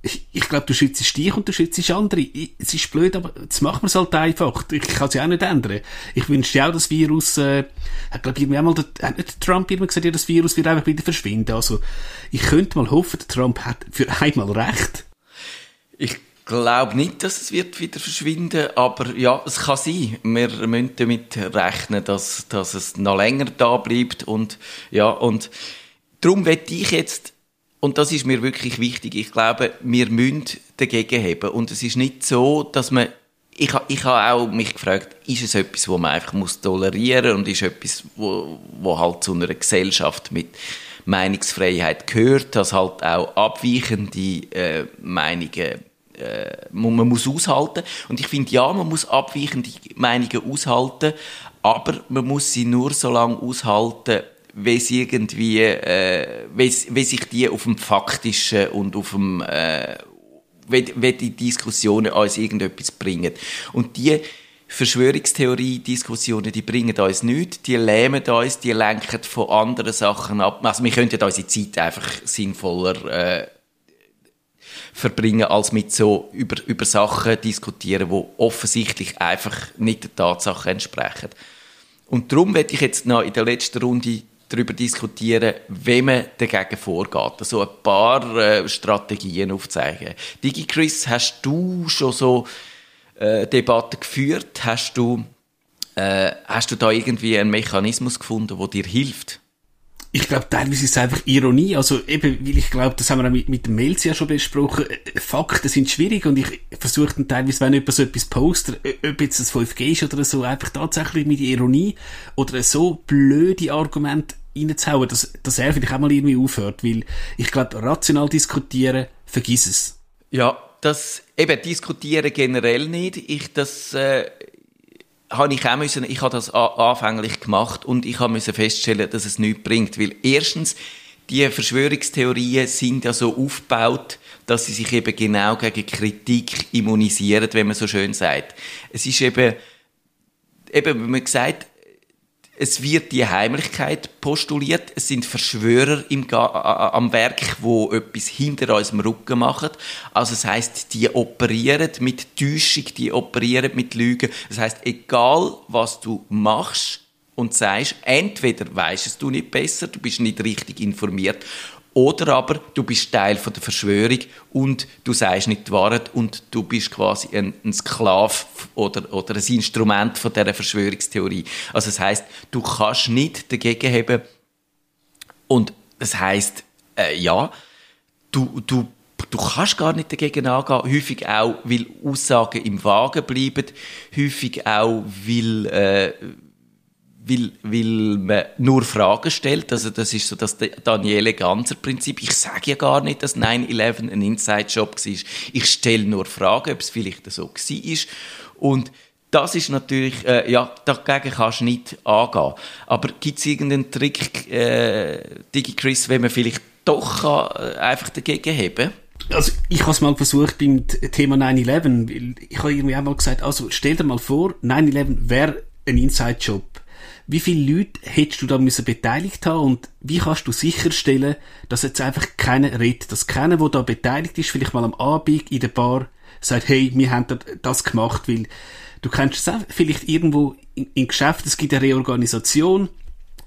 Speaker 3: ich, ich glaube, du schützt dich und du schützt andere. Ich, es ist blöd, aber jetzt machen wir es halt einfach. Ich kann es ja auch nicht ändern. Ich wünsche dir auch, das Virus, äh, ich glaube, irgendwie einmal, der, hat nicht Trump immer gesagt, ja, das Virus wird einfach wieder verschwinden. Also, ich könnte mal hoffen, der Trump hat für einmal recht.
Speaker 1: Ich glaube nicht, dass es wird wieder verschwinden, aber ja, es kann sein. Wir müssen damit rechnen, dass, dass es noch länger da bleibt und ja, und darum werde ich jetzt und das ist mir wirklich wichtig. Ich glaube, wir müssen dagegen haben. Und es ist nicht so, dass man ich, ich habe auch mich gefragt, ist es etwas, wo man einfach muss tolerieren und ist etwas, wo, wo halt zu einer Gesellschaft mit Meinungsfreiheit gehört, dass halt auch abweichende äh, Meinungen äh, man muss aushalten. Und ich finde, ja, man muss abweichende Meinungen aushalten, aber man muss sie nur so lange aushalten, wie sie irgendwie, äh, wie, wie sich die auf dem Faktischen und auf dem, äh, wie, wie die Diskussionen uns irgendetwas bringen. Und die Verschwörungstheorie-Diskussionen, die bringen uns nichts, die lähmen uns, die lenken von anderen Sachen ab. Also wir könnten unsere Zeit einfach sinnvoller äh, verbringen, als mit so über, über Sachen diskutieren, die offensichtlich einfach nicht der Tatsache entsprechen. Und darum werde ich jetzt noch in der letzten Runde darüber diskutieren, wie man dagegen vorgeht. Also ein paar äh, Strategien aufzeigen. DigiChris, hast du schon so äh, Debatten geführt? Hast du, äh, hast du da irgendwie einen Mechanismus gefunden, der dir hilft?
Speaker 3: Ich glaube, teilweise ist es einfach Ironie. Also eben, weil ich glaube, das haben wir auch mit, mit dem ja schon besprochen. Äh, Fakten sind schwierig und ich versuche dann teilweise, wenn jemand so etwas postet, ob jetzt das 5G ist oder so, einfach tatsächlich mit Ironie oder so blöde Argumente reinzuhauen, dass, dass er vielleicht auch mal irgendwie aufhört, weil ich glaube, rational diskutieren, vergiss es.
Speaker 1: Ja, das, eben, diskutieren generell nicht. Ich, das, äh, habe ich auch müssen, ich habe das anfänglich gemacht und ich habe müssen feststellen, dass es nichts bringt, weil erstens, die Verschwörungstheorien sind ja so aufgebaut, dass sie sich eben genau gegen Kritik immunisieren, wenn man so schön sagt. Es ist eben, eben, wie man gesagt, es wird die Heimlichkeit postuliert. Es sind Verschwörer im am Werk, wo etwas hinter unserem Rücken machen. Also das heißt, die operieren mit Täuschung, die operieren mit Lügen. Das heißt, egal was du machst und sagst, entweder weißt es du nicht besser, du bist nicht richtig informiert, oder aber du bist Teil von der Verschwörung und du sagst nicht die Wahrheit und du bist quasi ein, ein Sklav oder, oder ein Instrument von dieser Verschwörungstheorie. Also das heißt, du kannst nicht dagegen haben und das heißt, äh, ja, du, du, du kannst gar nicht dagegen angehen, häufig auch, weil Aussagen im Wagen bleiben, häufig auch, weil... Äh, weil, weil man nur Fragen stellt. Also das ist so das Daniele Ganzer Prinzip. Ich sage ja gar nicht, dass 9-11 ein Inside-Job war. Ich stelle nur Fragen, ob es vielleicht so war. Und das ist natürlich, äh, ja, dagegen kannst du nicht angehen. Aber gibt es irgendeinen Trick, äh, DigiChris, wenn man vielleicht doch kann, äh, einfach dagegen heben
Speaker 3: also ich habe es mal versucht beim Thema 9-11. Ich habe irgendwie auch mal gesagt, also stell dir mal vor, 9-11 wäre ein Inside-Job wie viele Leute hättest du da müssen beteiligt haben und wie kannst du sicherstellen, dass jetzt einfach keiner redet, dass keiner, der da beteiligt ist, vielleicht mal am Abend in der Bar sagt, hey, wir haben das gemacht, weil du kennst es auch vielleicht irgendwo in Geschäft, es gibt eine Reorganisation,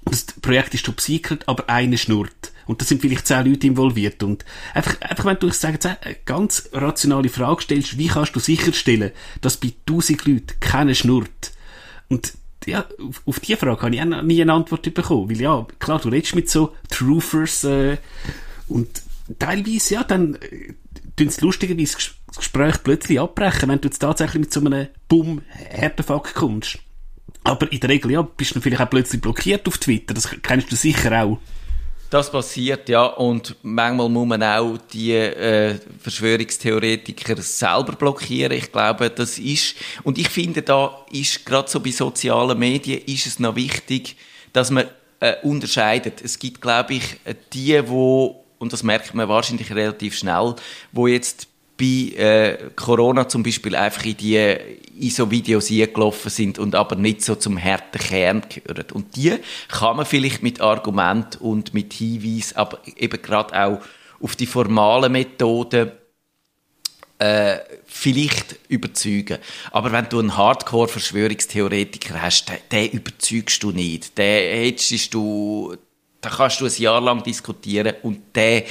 Speaker 3: das Projekt ist top secret, aber eine schnurrt. Und da sind vielleicht zehn Leute involviert. Und einfach, einfach wenn du, ich sage jetzt, eine ganz rationale Frage stellst, wie kannst du sicherstellen, dass bei tausend Leuten keiner schnurrt? Und ja, auf, auf die Frage habe ich auch nie eine Antwort bekommen. Weil ja, klar, du redest mit so Truthers äh, und teilweise, ja, dann äh, tun sie lustigerweise das Gespräch plötzlich abbrechen, wenn du jetzt tatsächlich mit so einem bumm Härtefuck kommst. Aber in der Regel, ja, bist du vielleicht auch plötzlich blockiert auf Twitter. Das kennst du sicher auch.
Speaker 1: Das passiert, ja. Und manchmal muss man auch die äh, Verschwörungstheoretiker selber blockieren. Ich glaube, das ist, und ich finde, da ist gerade so bei sozialen Medien ist es noch wichtig, dass man äh, unterscheidet. Es gibt, glaube ich, die, wo, und das merkt man wahrscheinlich relativ schnell, wo jetzt bei äh, Corona zum Beispiel einfach in die in so Videos eingelaufen sind und aber nicht so zum harten Kern gehören. Und die kann man vielleicht mit Argument und mit Hinweis, aber eben gerade auch auf die formalen Methoden äh, vielleicht überzeugen. Aber wenn du einen Hardcore-Verschwörungstheoretiker hast, den, den überzeugst du nicht. Den hättest du, da kannst du ein Jahr lang diskutieren und der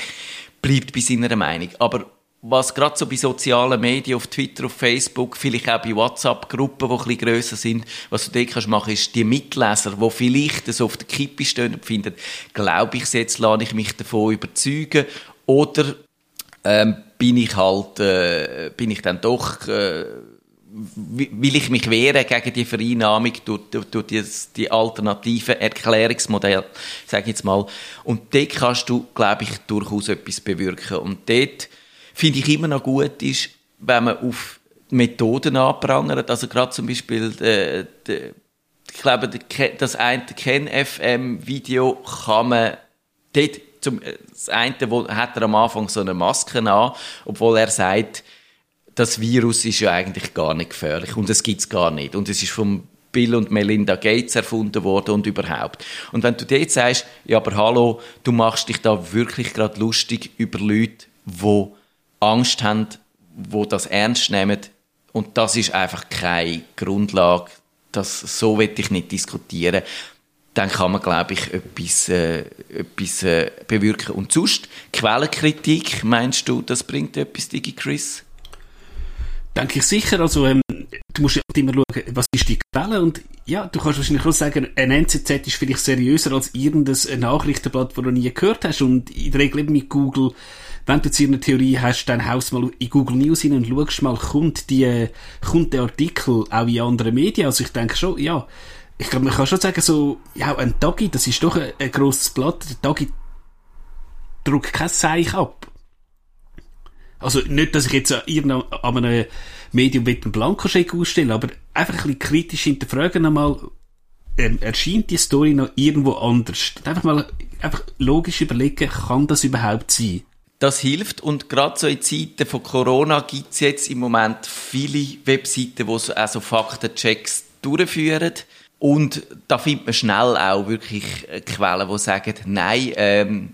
Speaker 1: bleibt bei seiner Meinung. Aber was gerade so bei sozialen Medien, auf Twitter, auf Facebook, vielleicht auch bei WhatsApp-Gruppen, die ein bisschen grösser sind, was du dort kannst machen, ist die Mitleser, die vielleicht so auf der Kippe stehen und finden, glaube ich jetzt, lasse ich mich davon überzeugen, oder ähm, bin ich halt, äh, bin ich dann doch, äh, will ich mich wehren gegen die Vereinnahmung durch, durch, durch die, die alternativen Erklärungsmodelle, sage ich jetzt mal. Und dort kannst du, glaube ich, durchaus etwas bewirken. Und dort finde ich immer noch gut ist, wenn man auf Methoden anprangert. Also gerade zum Beispiel, äh, de, ich glaube, das eine Ken-FM-Video kann man dort zum, das eine, wo hat er am Anfang so eine Maske an, obwohl er sagt, das Virus ist ja eigentlich gar nicht gefährlich und es gibt's gar nicht und es ist vom Bill und Melinda Gates erfunden worden und überhaupt. Und wenn du dort sagst, ja, aber hallo, du machst dich da wirklich gerade lustig über Leute, die Angst haben, wo das ernst nehmen. Und das ist einfach keine Grundlage. Das, so will ich nicht diskutieren. Dann kann man, glaube ich, etwas, äh, etwas äh, bewirken. Und sonst, Quellenkritik, meinst du, das bringt etwas, Digi Chris?
Speaker 3: Denke ich sicher. Also, ähm, du musst ja immer schauen, was ist die Quelle und ja, du kannst wahrscheinlich auch sagen, ein NZZ ist vielleicht seriöser als irgendein Nachrichtenblatt, das du nie gehört hast und in der Regel eben mit Google wenn du jetzt eine Theorie hast, dann haust mal in Google News hin und schaust mal, kommt, die, kommt der Artikel auch in anderen Medien? Also ich denke schon, ja, ich glaube, man kann schon sagen, so, ja, ein Tagi, das ist doch ein, ein grosses Blatt, der Tagi druckt kein Zeichen ab. Also nicht, dass ich jetzt an irgendeinem Medium einen Blankoscheck ausstelle, aber einfach ein bisschen kritisch hinterfragen einmal, ähm, erscheint die Story noch irgendwo anders? Einfach mal einfach logisch überlegen, kann das überhaupt sein?
Speaker 1: Das hilft und gerade so in Zeiten von Corona gibt es jetzt im Moment viele Webseiten, die so also Faktenchecks durchführen. Und da findet man schnell auch wirklich Quellen, die sagen, nein, ähm,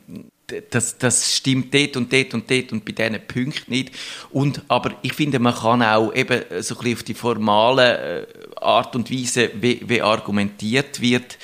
Speaker 1: das, das stimmt dort und dort und dort und bei diesen Punkten nicht. Und, aber ich finde, man kann auch eben so ein bisschen auf die formale äh, Art und Weise, wie, wie argumentiert wird,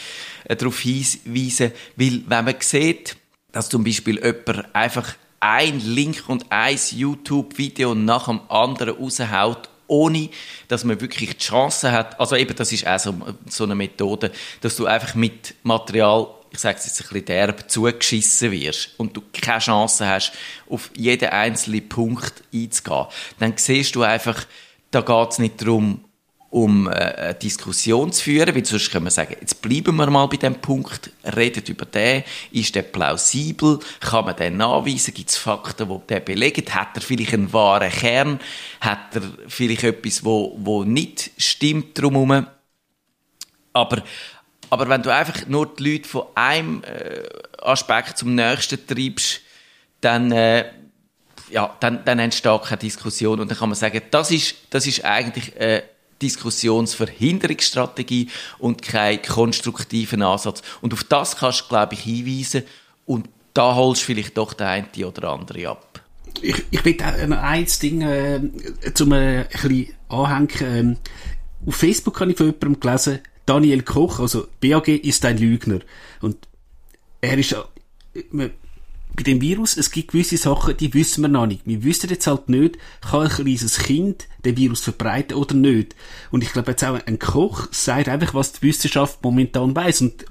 Speaker 1: äh, darauf hinweisen, weil wenn man sieht, dass zum Beispiel jemand einfach ein Link und ein YouTube-Video nach dem anderen raushaut, ohne dass man wirklich die Chance hat, also eben, das ist auch so, so eine Methode, dass du einfach mit Material, ich sage es jetzt ein bisschen derb, zugeschissen wirst und du keine Chance hast, auf jeden einzelnen Punkt einzugehen. Dann siehst du einfach, da geht es nicht darum, um äh, eine Diskussion zu führen, weil sonst können wir sagen, jetzt bleiben wir mal bei dem Punkt, reden über den, ist der plausibel, kann man den nachweisen, gibt es Fakten, die den belegen, hat er vielleicht einen wahren Kern, hat er vielleicht etwas, wo, wo nicht stimmt drumherum, aber, aber wenn du einfach nur die Leute von einem äh, Aspekt zum nächsten treibst, dann äh, ja, dann, dann entsteht keine Diskussion. Und dann kann man sagen, das ist, das ist eigentlich äh, Diskussionsverhinderungsstrategie und keinen konstruktiven Ansatz. Und auf das kannst du, glaube ich, hinweisen und da holst du vielleicht doch der eine oder andere ab.
Speaker 3: Ich, ich will noch ein Ding äh, zum äh, ein bisschen anhängen. Ähm, auf Facebook habe ich von jemandem gelesen, Daniel Koch, also BAG ist ein Lügner. Und er ist, äh, bei dem Virus, es gibt gewisse Sachen, die wissen wir noch nicht. Wir wissen jetzt halt nicht, kann ein kleines Kind den Virus verbreiten oder nicht. Und ich glaube jetzt auch ein Koch sagt einfach, was die Wissenschaft momentan weiß. Und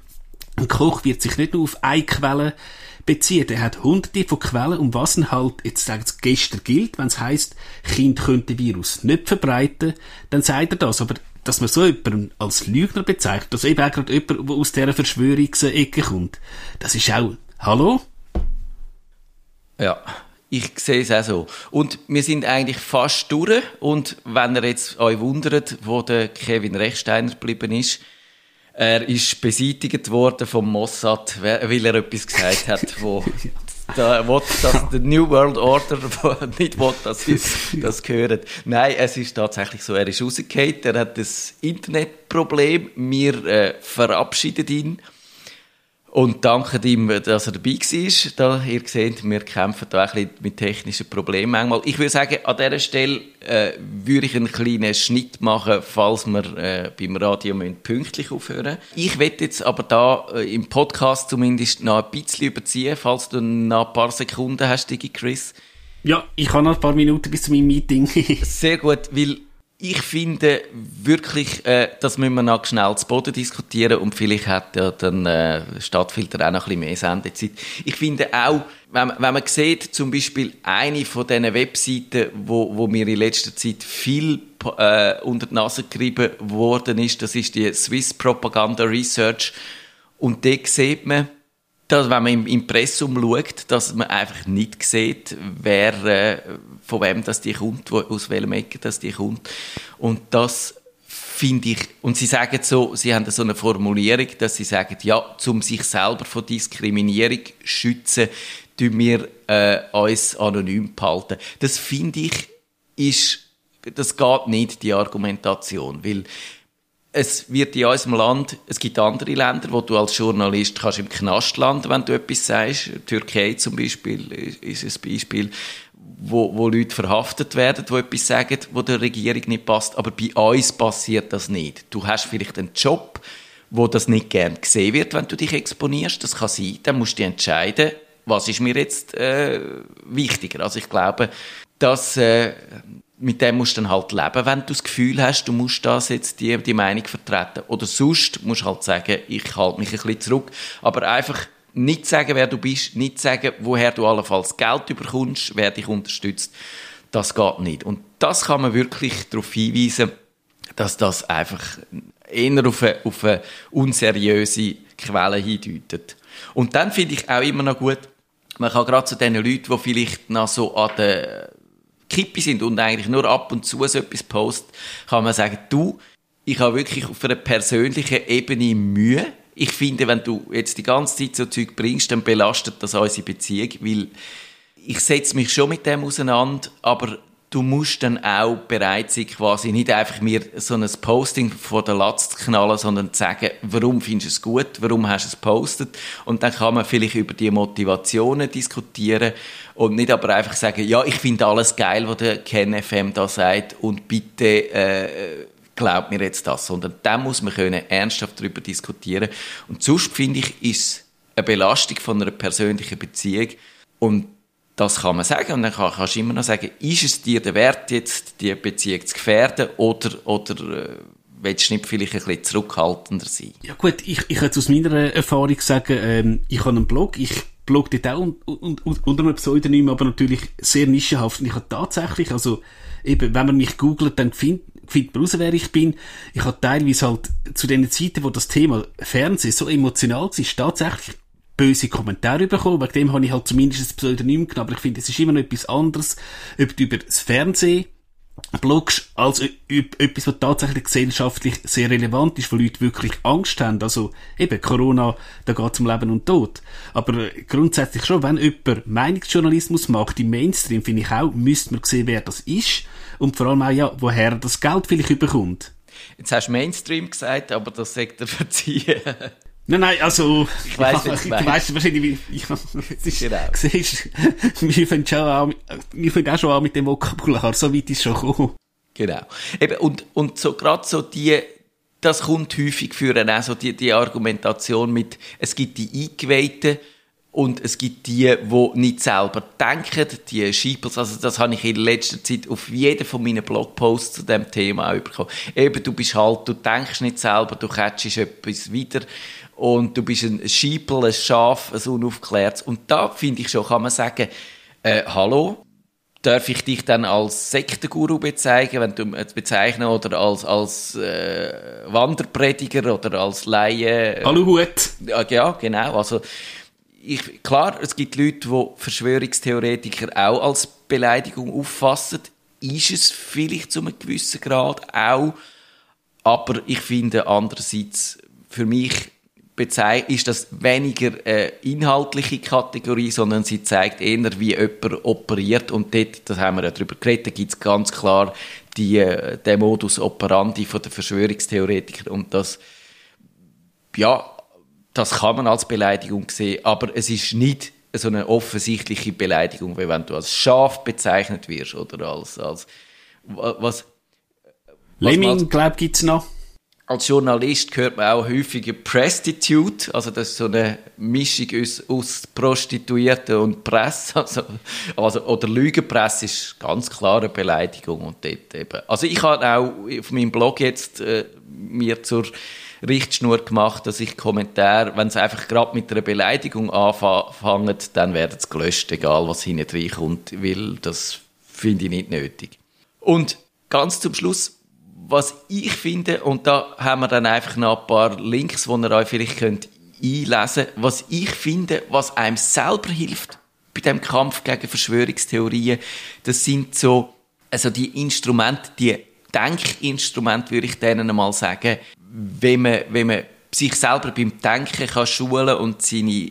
Speaker 3: ein Koch wird sich nicht nur auf eine Quelle beziehen. Er hat hunderte von Quellen, um was er halt, jetzt sagt es gestern gilt, wenn es heisst, Kind könnte Virus nicht verbreiten, dann sagt er das. Aber dass man so jemanden als Lügner bezeichnet, dass eben auch gerade jemand, der aus dieser Verschwörungsecke kommt, das ist auch, hallo?
Speaker 1: Ja, ich sehe es auch so. Und wir sind eigentlich fast durch. Und wenn ihr jetzt euch wundert, wo der Kevin Rechsteiner geblieben ist, er ist beseitigt worden vom Mossad, weil er etwas gesagt hat, (laughs) wo da will, dass der New World Order (laughs) nicht will, dass wir das hören. Nein, es ist tatsächlich so, er ist rausgefallen, er hat das Internetproblem, wir äh, verabschieden ihn. Und danke ihm, dass er dabei war. Da, ihr seht, wir kämpfen da ein bisschen mit technischen Problemen manchmal. Ich würde sagen, an dieser Stelle äh, würde ich einen kleinen Schnitt machen, falls wir äh, beim Radio müssen pünktlich aufhören Ich werde jetzt aber da äh, im Podcast zumindest noch ein bisschen überziehen, falls du noch ein paar Sekunden hast, Digi Chris.
Speaker 3: Ja, ich habe noch ein paar Minuten bis zu meinem Meeting. (laughs)
Speaker 1: Sehr gut, weil ich finde wirklich, äh, das müssen wir noch schnell zu Boden diskutieren und vielleicht hat ja dann äh, Stadtfilter auch noch ein bisschen mehr Sendezeit. Ich finde auch, wenn, wenn man sieht, zum Beispiel eine von diesen Webseiten, wo, wo mir in letzter Zeit viel äh, unter die Nase gerieben worden ist, das ist die Swiss Propaganda Research und dort sieht man, dass, wenn man im Impressum schaut, dass man einfach nicht sieht, wer, äh, von wem das die kommt, wo, aus welchem Ecke das die kommt. Und das finde ich, und sie sagen so, sie haben so eine Formulierung, dass sie sagen, ja, um sich selber von Diskriminierung schützen, tun wir äh, uns anonym behalten. Das finde ich, ist, das geht nicht, die Argumentation, weil es wird in unserem Land, es gibt andere Länder, wo du als Journalist kannst im Knast landen, wenn du etwas sagst. Türkei zum Beispiel ist ein Beispiel, wo, wo Leute verhaftet werden, die etwas sagen, wo der Regierung nicht passt. Aber bei uns passiert das nicht. Du hast vielleicht einen Job, wo das nicht gern gesehen wird, wenn du dich exponierst. Das kann sein. Dann musst du entscheiden, was ist mir jetzt äh, wichtiger. Also ich glaube, dass äh, mit dem musst du dann halt leben, wenn du das Gefühl hast, du musst das jetzt die, die Meinung vertreten. Oder sonst musst du halt sagen, ich halte mich ein bisschen zurück. Aber einfach nicht sagen, wer du bist, nicht sagen, woher du allenfalls Geld bekommst, wer dich unterstützt. Das geht nicht. Und das kann man wirklich darauf hinweisen, dass das einfach eher auf eine, auf eine unseriöse Quelle hindeutet. Und dann finde ich auch immer noch gut, man kann gerade zu den Leuten, die vielleicht noch so an der Kippe sind und eigentlich nur ab und zu so etwas posten, kann man sagen, du, ich habe wirklich auf einer persönlichen Ebene Mühe. Ich finde, wenn du jetzt die ganze Zeit so Zeug bringst, dann belastet das unsere Beziehung, weil ich setze mich schon mit dem auseinander, aber du musst dann auch bereit sein, quasi nicht einfach mir so ein Posting vor der Latz zu knallen, sondern zu sagen, warum findest du es gut, warum hast du es postet und dann kann man vielleicht über die Motivationen diskutieren und nicht aber einfach sagen, ja, ich finde alles geil, was der KenFM da sagt und bitte äh, glaubt mir jetzt das, sondern dann muss man können ernsthaft darüber diskutieren. Und sonst finde ich, ist eine Belastung von einer persönlichen Beziehung und das kann man sagen. Und dann kann, kannst du immer noch sagen, ist es dir der Wert, jetzt die Beziehung zu gefährden oder, oder äh, willst du nicht vielleicht ein bisschen zurückhaltender sein?
Speaker 3: Ja gut, ich, ich kann aus meiner Erfahrung sagen, ähm, ich habe einen Blog, ich blog dort auch un, un, un, unter einem Pseudonym, aber natürlich sehr nischenhaft. Und ich habe tatsächlich, also eben, wenn man mich googelt, dann findet findet man raus, wer ich bin. Ich habe teilweise halt zu den Zeiten, wo das Thema Fernsehen so emotional war, tatsächlich böse Kommentare bekommen. Wegen dem habe ich halt zumindest ein Pseudonym genommen. Aber ich finde, es ist immer noch etwas anderes, ob du über das Fernsehen bloggst, als etwas, was tatsächlich gesellschaftlich sehr relevant ist, wo Leute wirklich Angst haben. Also eben, Corona, da geht es um Leben und Tod. Aber grundsätzlich schon, wenn jemand Meinungsjournalismus macht im Mainstream, finde ich auch, müsste man sehen, wer das ist und vor allem auch, ja, woher das Geld vielleicht überkommt.
Speaker 1: Jetzt hast du Mainstream gesagt, aber das sagt er verziehen.
Speaker 3: Nein, nein, also,
Speaker 1: ich weiss, (laughs) ich,
Speaker 3: du weißt wahrscheinlich, wie, (laughs) ich, es ist, genau. (laughs) siehst, wir fangen schon an, wir fangen auch schon an mit dem Vokabular, so weit ist schon gekommen.
Speaker 1: Genau. Eben, und, und so, gerade so die, das kommt häufig für auch so die, die Argumentation mit, es gibt die Eingeweihten, und es gibt die, die nicht selber denken, die Sheeples, also das habe ich in letzter Zeit auf jeden von meinen Blogposts zu dem Thema auch bekommen. Eben, du bist halt, du denkst nicht selber, du catchst etwas wieder und du bist ein Schiepel, ein Schaf, ein unaufklärtes. Und da finde ich schon, kann man sagen, äh, hallo, darf ich dich dann als Sektenguru bezeichnen, wenn du äh, bezeichnen oder als als äh, Wanderprediger oder als Laie?
Speaker 3: Äh, Aluhut.
Speaker 1: Ja, ja, genau. Also ich, klar, es gibt Leute, die Verschwörungstheoretiker auch als Beleidigung auffassen. Ist es vielleicht zu einem gewissen Grad auch. Aber ich finde andererseits, für mich ist das weniger eine inhaltliche Kategorie, sondern sie zeigt eher, wie jemand operiert. Und dort, das haben wir ja darüber geredet, da gibt es ganz klar die, äh, den Modus operandi von der Verschwörungstheoretiker. Und das, ja, das kann man als Beleidigung sehen, aber es ist nicht so eine offensichtliche Beleidigung, wie wenn du als Schaf bezeichnet wirst oder als, als was...
Speaker 3: Lemming, glaube ich, es noch.
Speaker 1: Als Journalist hört man auch häufiger Prostitute, also das ist so eine Mischung aus, aus Prostituierten und Presse, also, also, oder Lügenpresse ist ganz klar eine Beleidigung und dort eben. Also ich habe auch auf meinem Blog jetzt äh, mir zur Richtschnur gemacht, dass ich Kommentare, wenn sie einfach gerade mit einer Beleidigung anfangen, dann werden sie gelöscht, egal was hinten reinkommt, weil das finde ich nicht nötig. Und ganz zum Schluss, was ich finde, und da haben wir dann einfach noch ein paar Links, die ihr euch vielleicht könnt einlesen könnt, was ich finde, was einem selber hilft bei dem Kampf gegen Verschwörungstheorien, das sind so, also die Instrumente, die Denkinstrumente, würde ich denen mal sagen, wenn man, wenn man sich selber beim Denken kann schulen und seine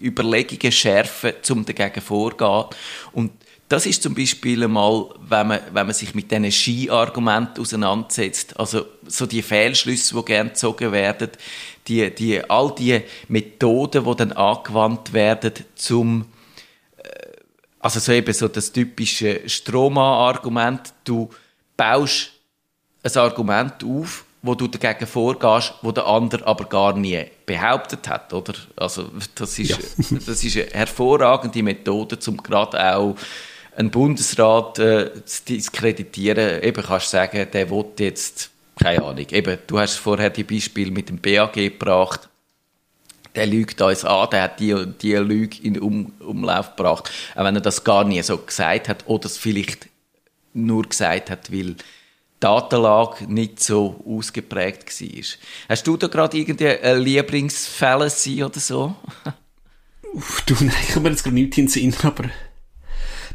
Speaker 1: Überlegungen schärfen, um dagegen vorzugehen. Und das ist zum Beispiel einmal, wenn man, wenn man sich mit diesen Ski-Argumenten auseinandersetzt, also so die Fehlschlüsse, die gerne gezogen werden, die, die, all die Methoden, die dann angewandt werden, zum äh, also so eben so das typische Stroma-Argument, du baust ein Argument auf, wo du dagegen vorgehst, wo der andere aber gar nie behauptet hat, oder? Also das ist, ja. das ist eine hervorragende Methode, um gerade auch einen Bundesrat äh, zu diskreditieren. Eben kannst du sagen, der will jetzt, keine Ahnung, eben, du hast vorher die Beispiel mit dem BAG gebracht, der lügt uns an, der hat die die Lüge in um, Umlauf gebracht, auch wenn er das gar nie so gesagt hat oder es vielleicht nur gesagt hat, weil Datenlage nicht so ausgeprägt war. Hast du da gerade irgendeine Lieblingsfallacy oder so?
Speaker 3: Uff, du, (laughs) nein, ich habe mir jetzt gerade nicht in den Sinn, aber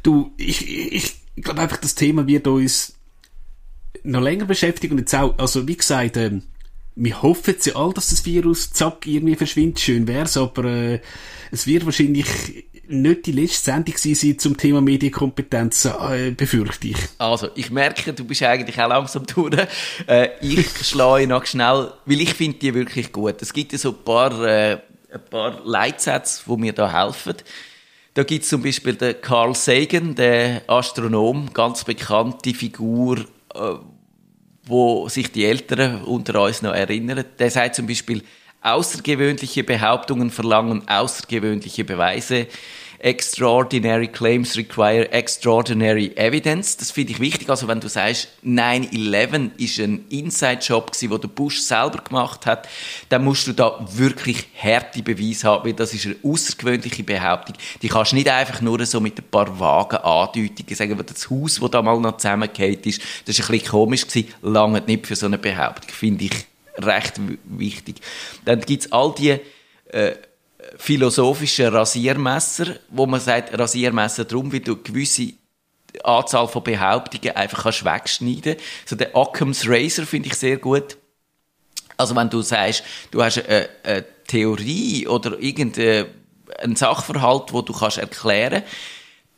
Speaker 3: du, ich, ich, ich glaube einfach, das Thema wird uns noch länger beschäftigen und jetzt auch, also wie gesagt, ähm, wir hoffen ja all, dass das Virus zack irgendwie verschwindet, schön wär's, aber äh, es wird wahrscheinlich nicht die letzte Sendung sein zum Thema Medienkompetenz, äh, befürchte ich.
Speaker 1: Also, ich merke, du bist eigentlich auch langsam durch. Äh, ich schlage noch schnell, weil ich finde die wirklich gut. Es gibt ja so ein paar, äh, ein paar Leitsätze, die mir da helfen. Da gibt es zum Beispiel den Carl Sagan, der Astronom, ganz bekannte Figur, äh, wo sich die Älteren unter uns noch erinnern. Der sagt zum Beispiel, außergewöhnliche Behauptungen verlangen außergewöhnliche Beweise. Extraordinary claims require extraordinary evidence. Das finde ich wichtig. Also wenn du sagst, 9-11 ist ein Inside-Job gewesen, den der Bush selber gemacht hat, dann musst du da wirklich harte Beweise haben, weil das ist eine außergewöhnliche Behauptung. Die kannst du nicht einfach nur so mit ein paar vagen Andeutungen sagen, weil das Haus, das da mal noch zusammengefallen ist, das ist ein bisschen komisch gewesen, lange nicht für so eine Behauptung. Finde ich recht wichtig. Dann gibt's all die, äh, philosophische Rasiermesser, wo man sagt, Rasiermesser drum, wie du gewisse Anzahl von Behauptungen einfach kannst wegschneiden. So der Occam's Razor finde ich sehr gut. Also wenn du sagst, du hast eine, eine Theorie oder irgendeinen Sachverhalt, wo du kannst erklären,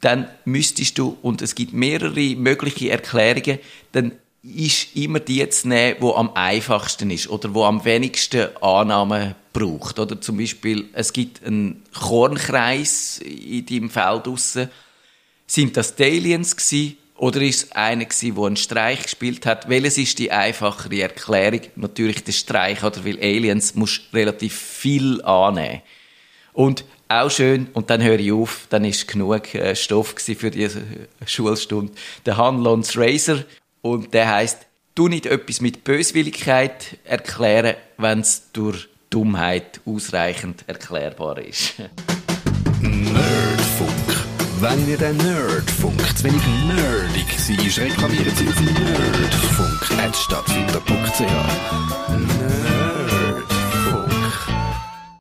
Speaker 1: dann müsstest du und es gibt mehrere mögliche Erklärungen, dann ist immer die zu nehmen, die am einfachsten ist oder wo am wenigsten Annahmen braucht. Oder zum Beispiel, es gibt einen Kornkreis in deinem Feld draussen. Sind das die Aliens gewesen? Oder ist es einer gewesen, der einen Streich gespielt hat? Welches ist die einfachere Erklärung? Natürlich der Streich, oder? Weil Aliens musst relativ viel annehmen. Und auch schön, und dann höre ich auf, dann ist genug äh, Stoff für diese Schulstunde. Der Hanlons Razor, und der heißt, du nicht etwas mit Böswilligkeit erklären, wenn es durch Dummheit ausreichend erklärbar ist.
Speaker 4: Nerdfunk. Wenn ihr den Nerdfunk zu wenig nerdig seid, reklamiert sie auf nerdfunk.stadtfilter.ch. Nerd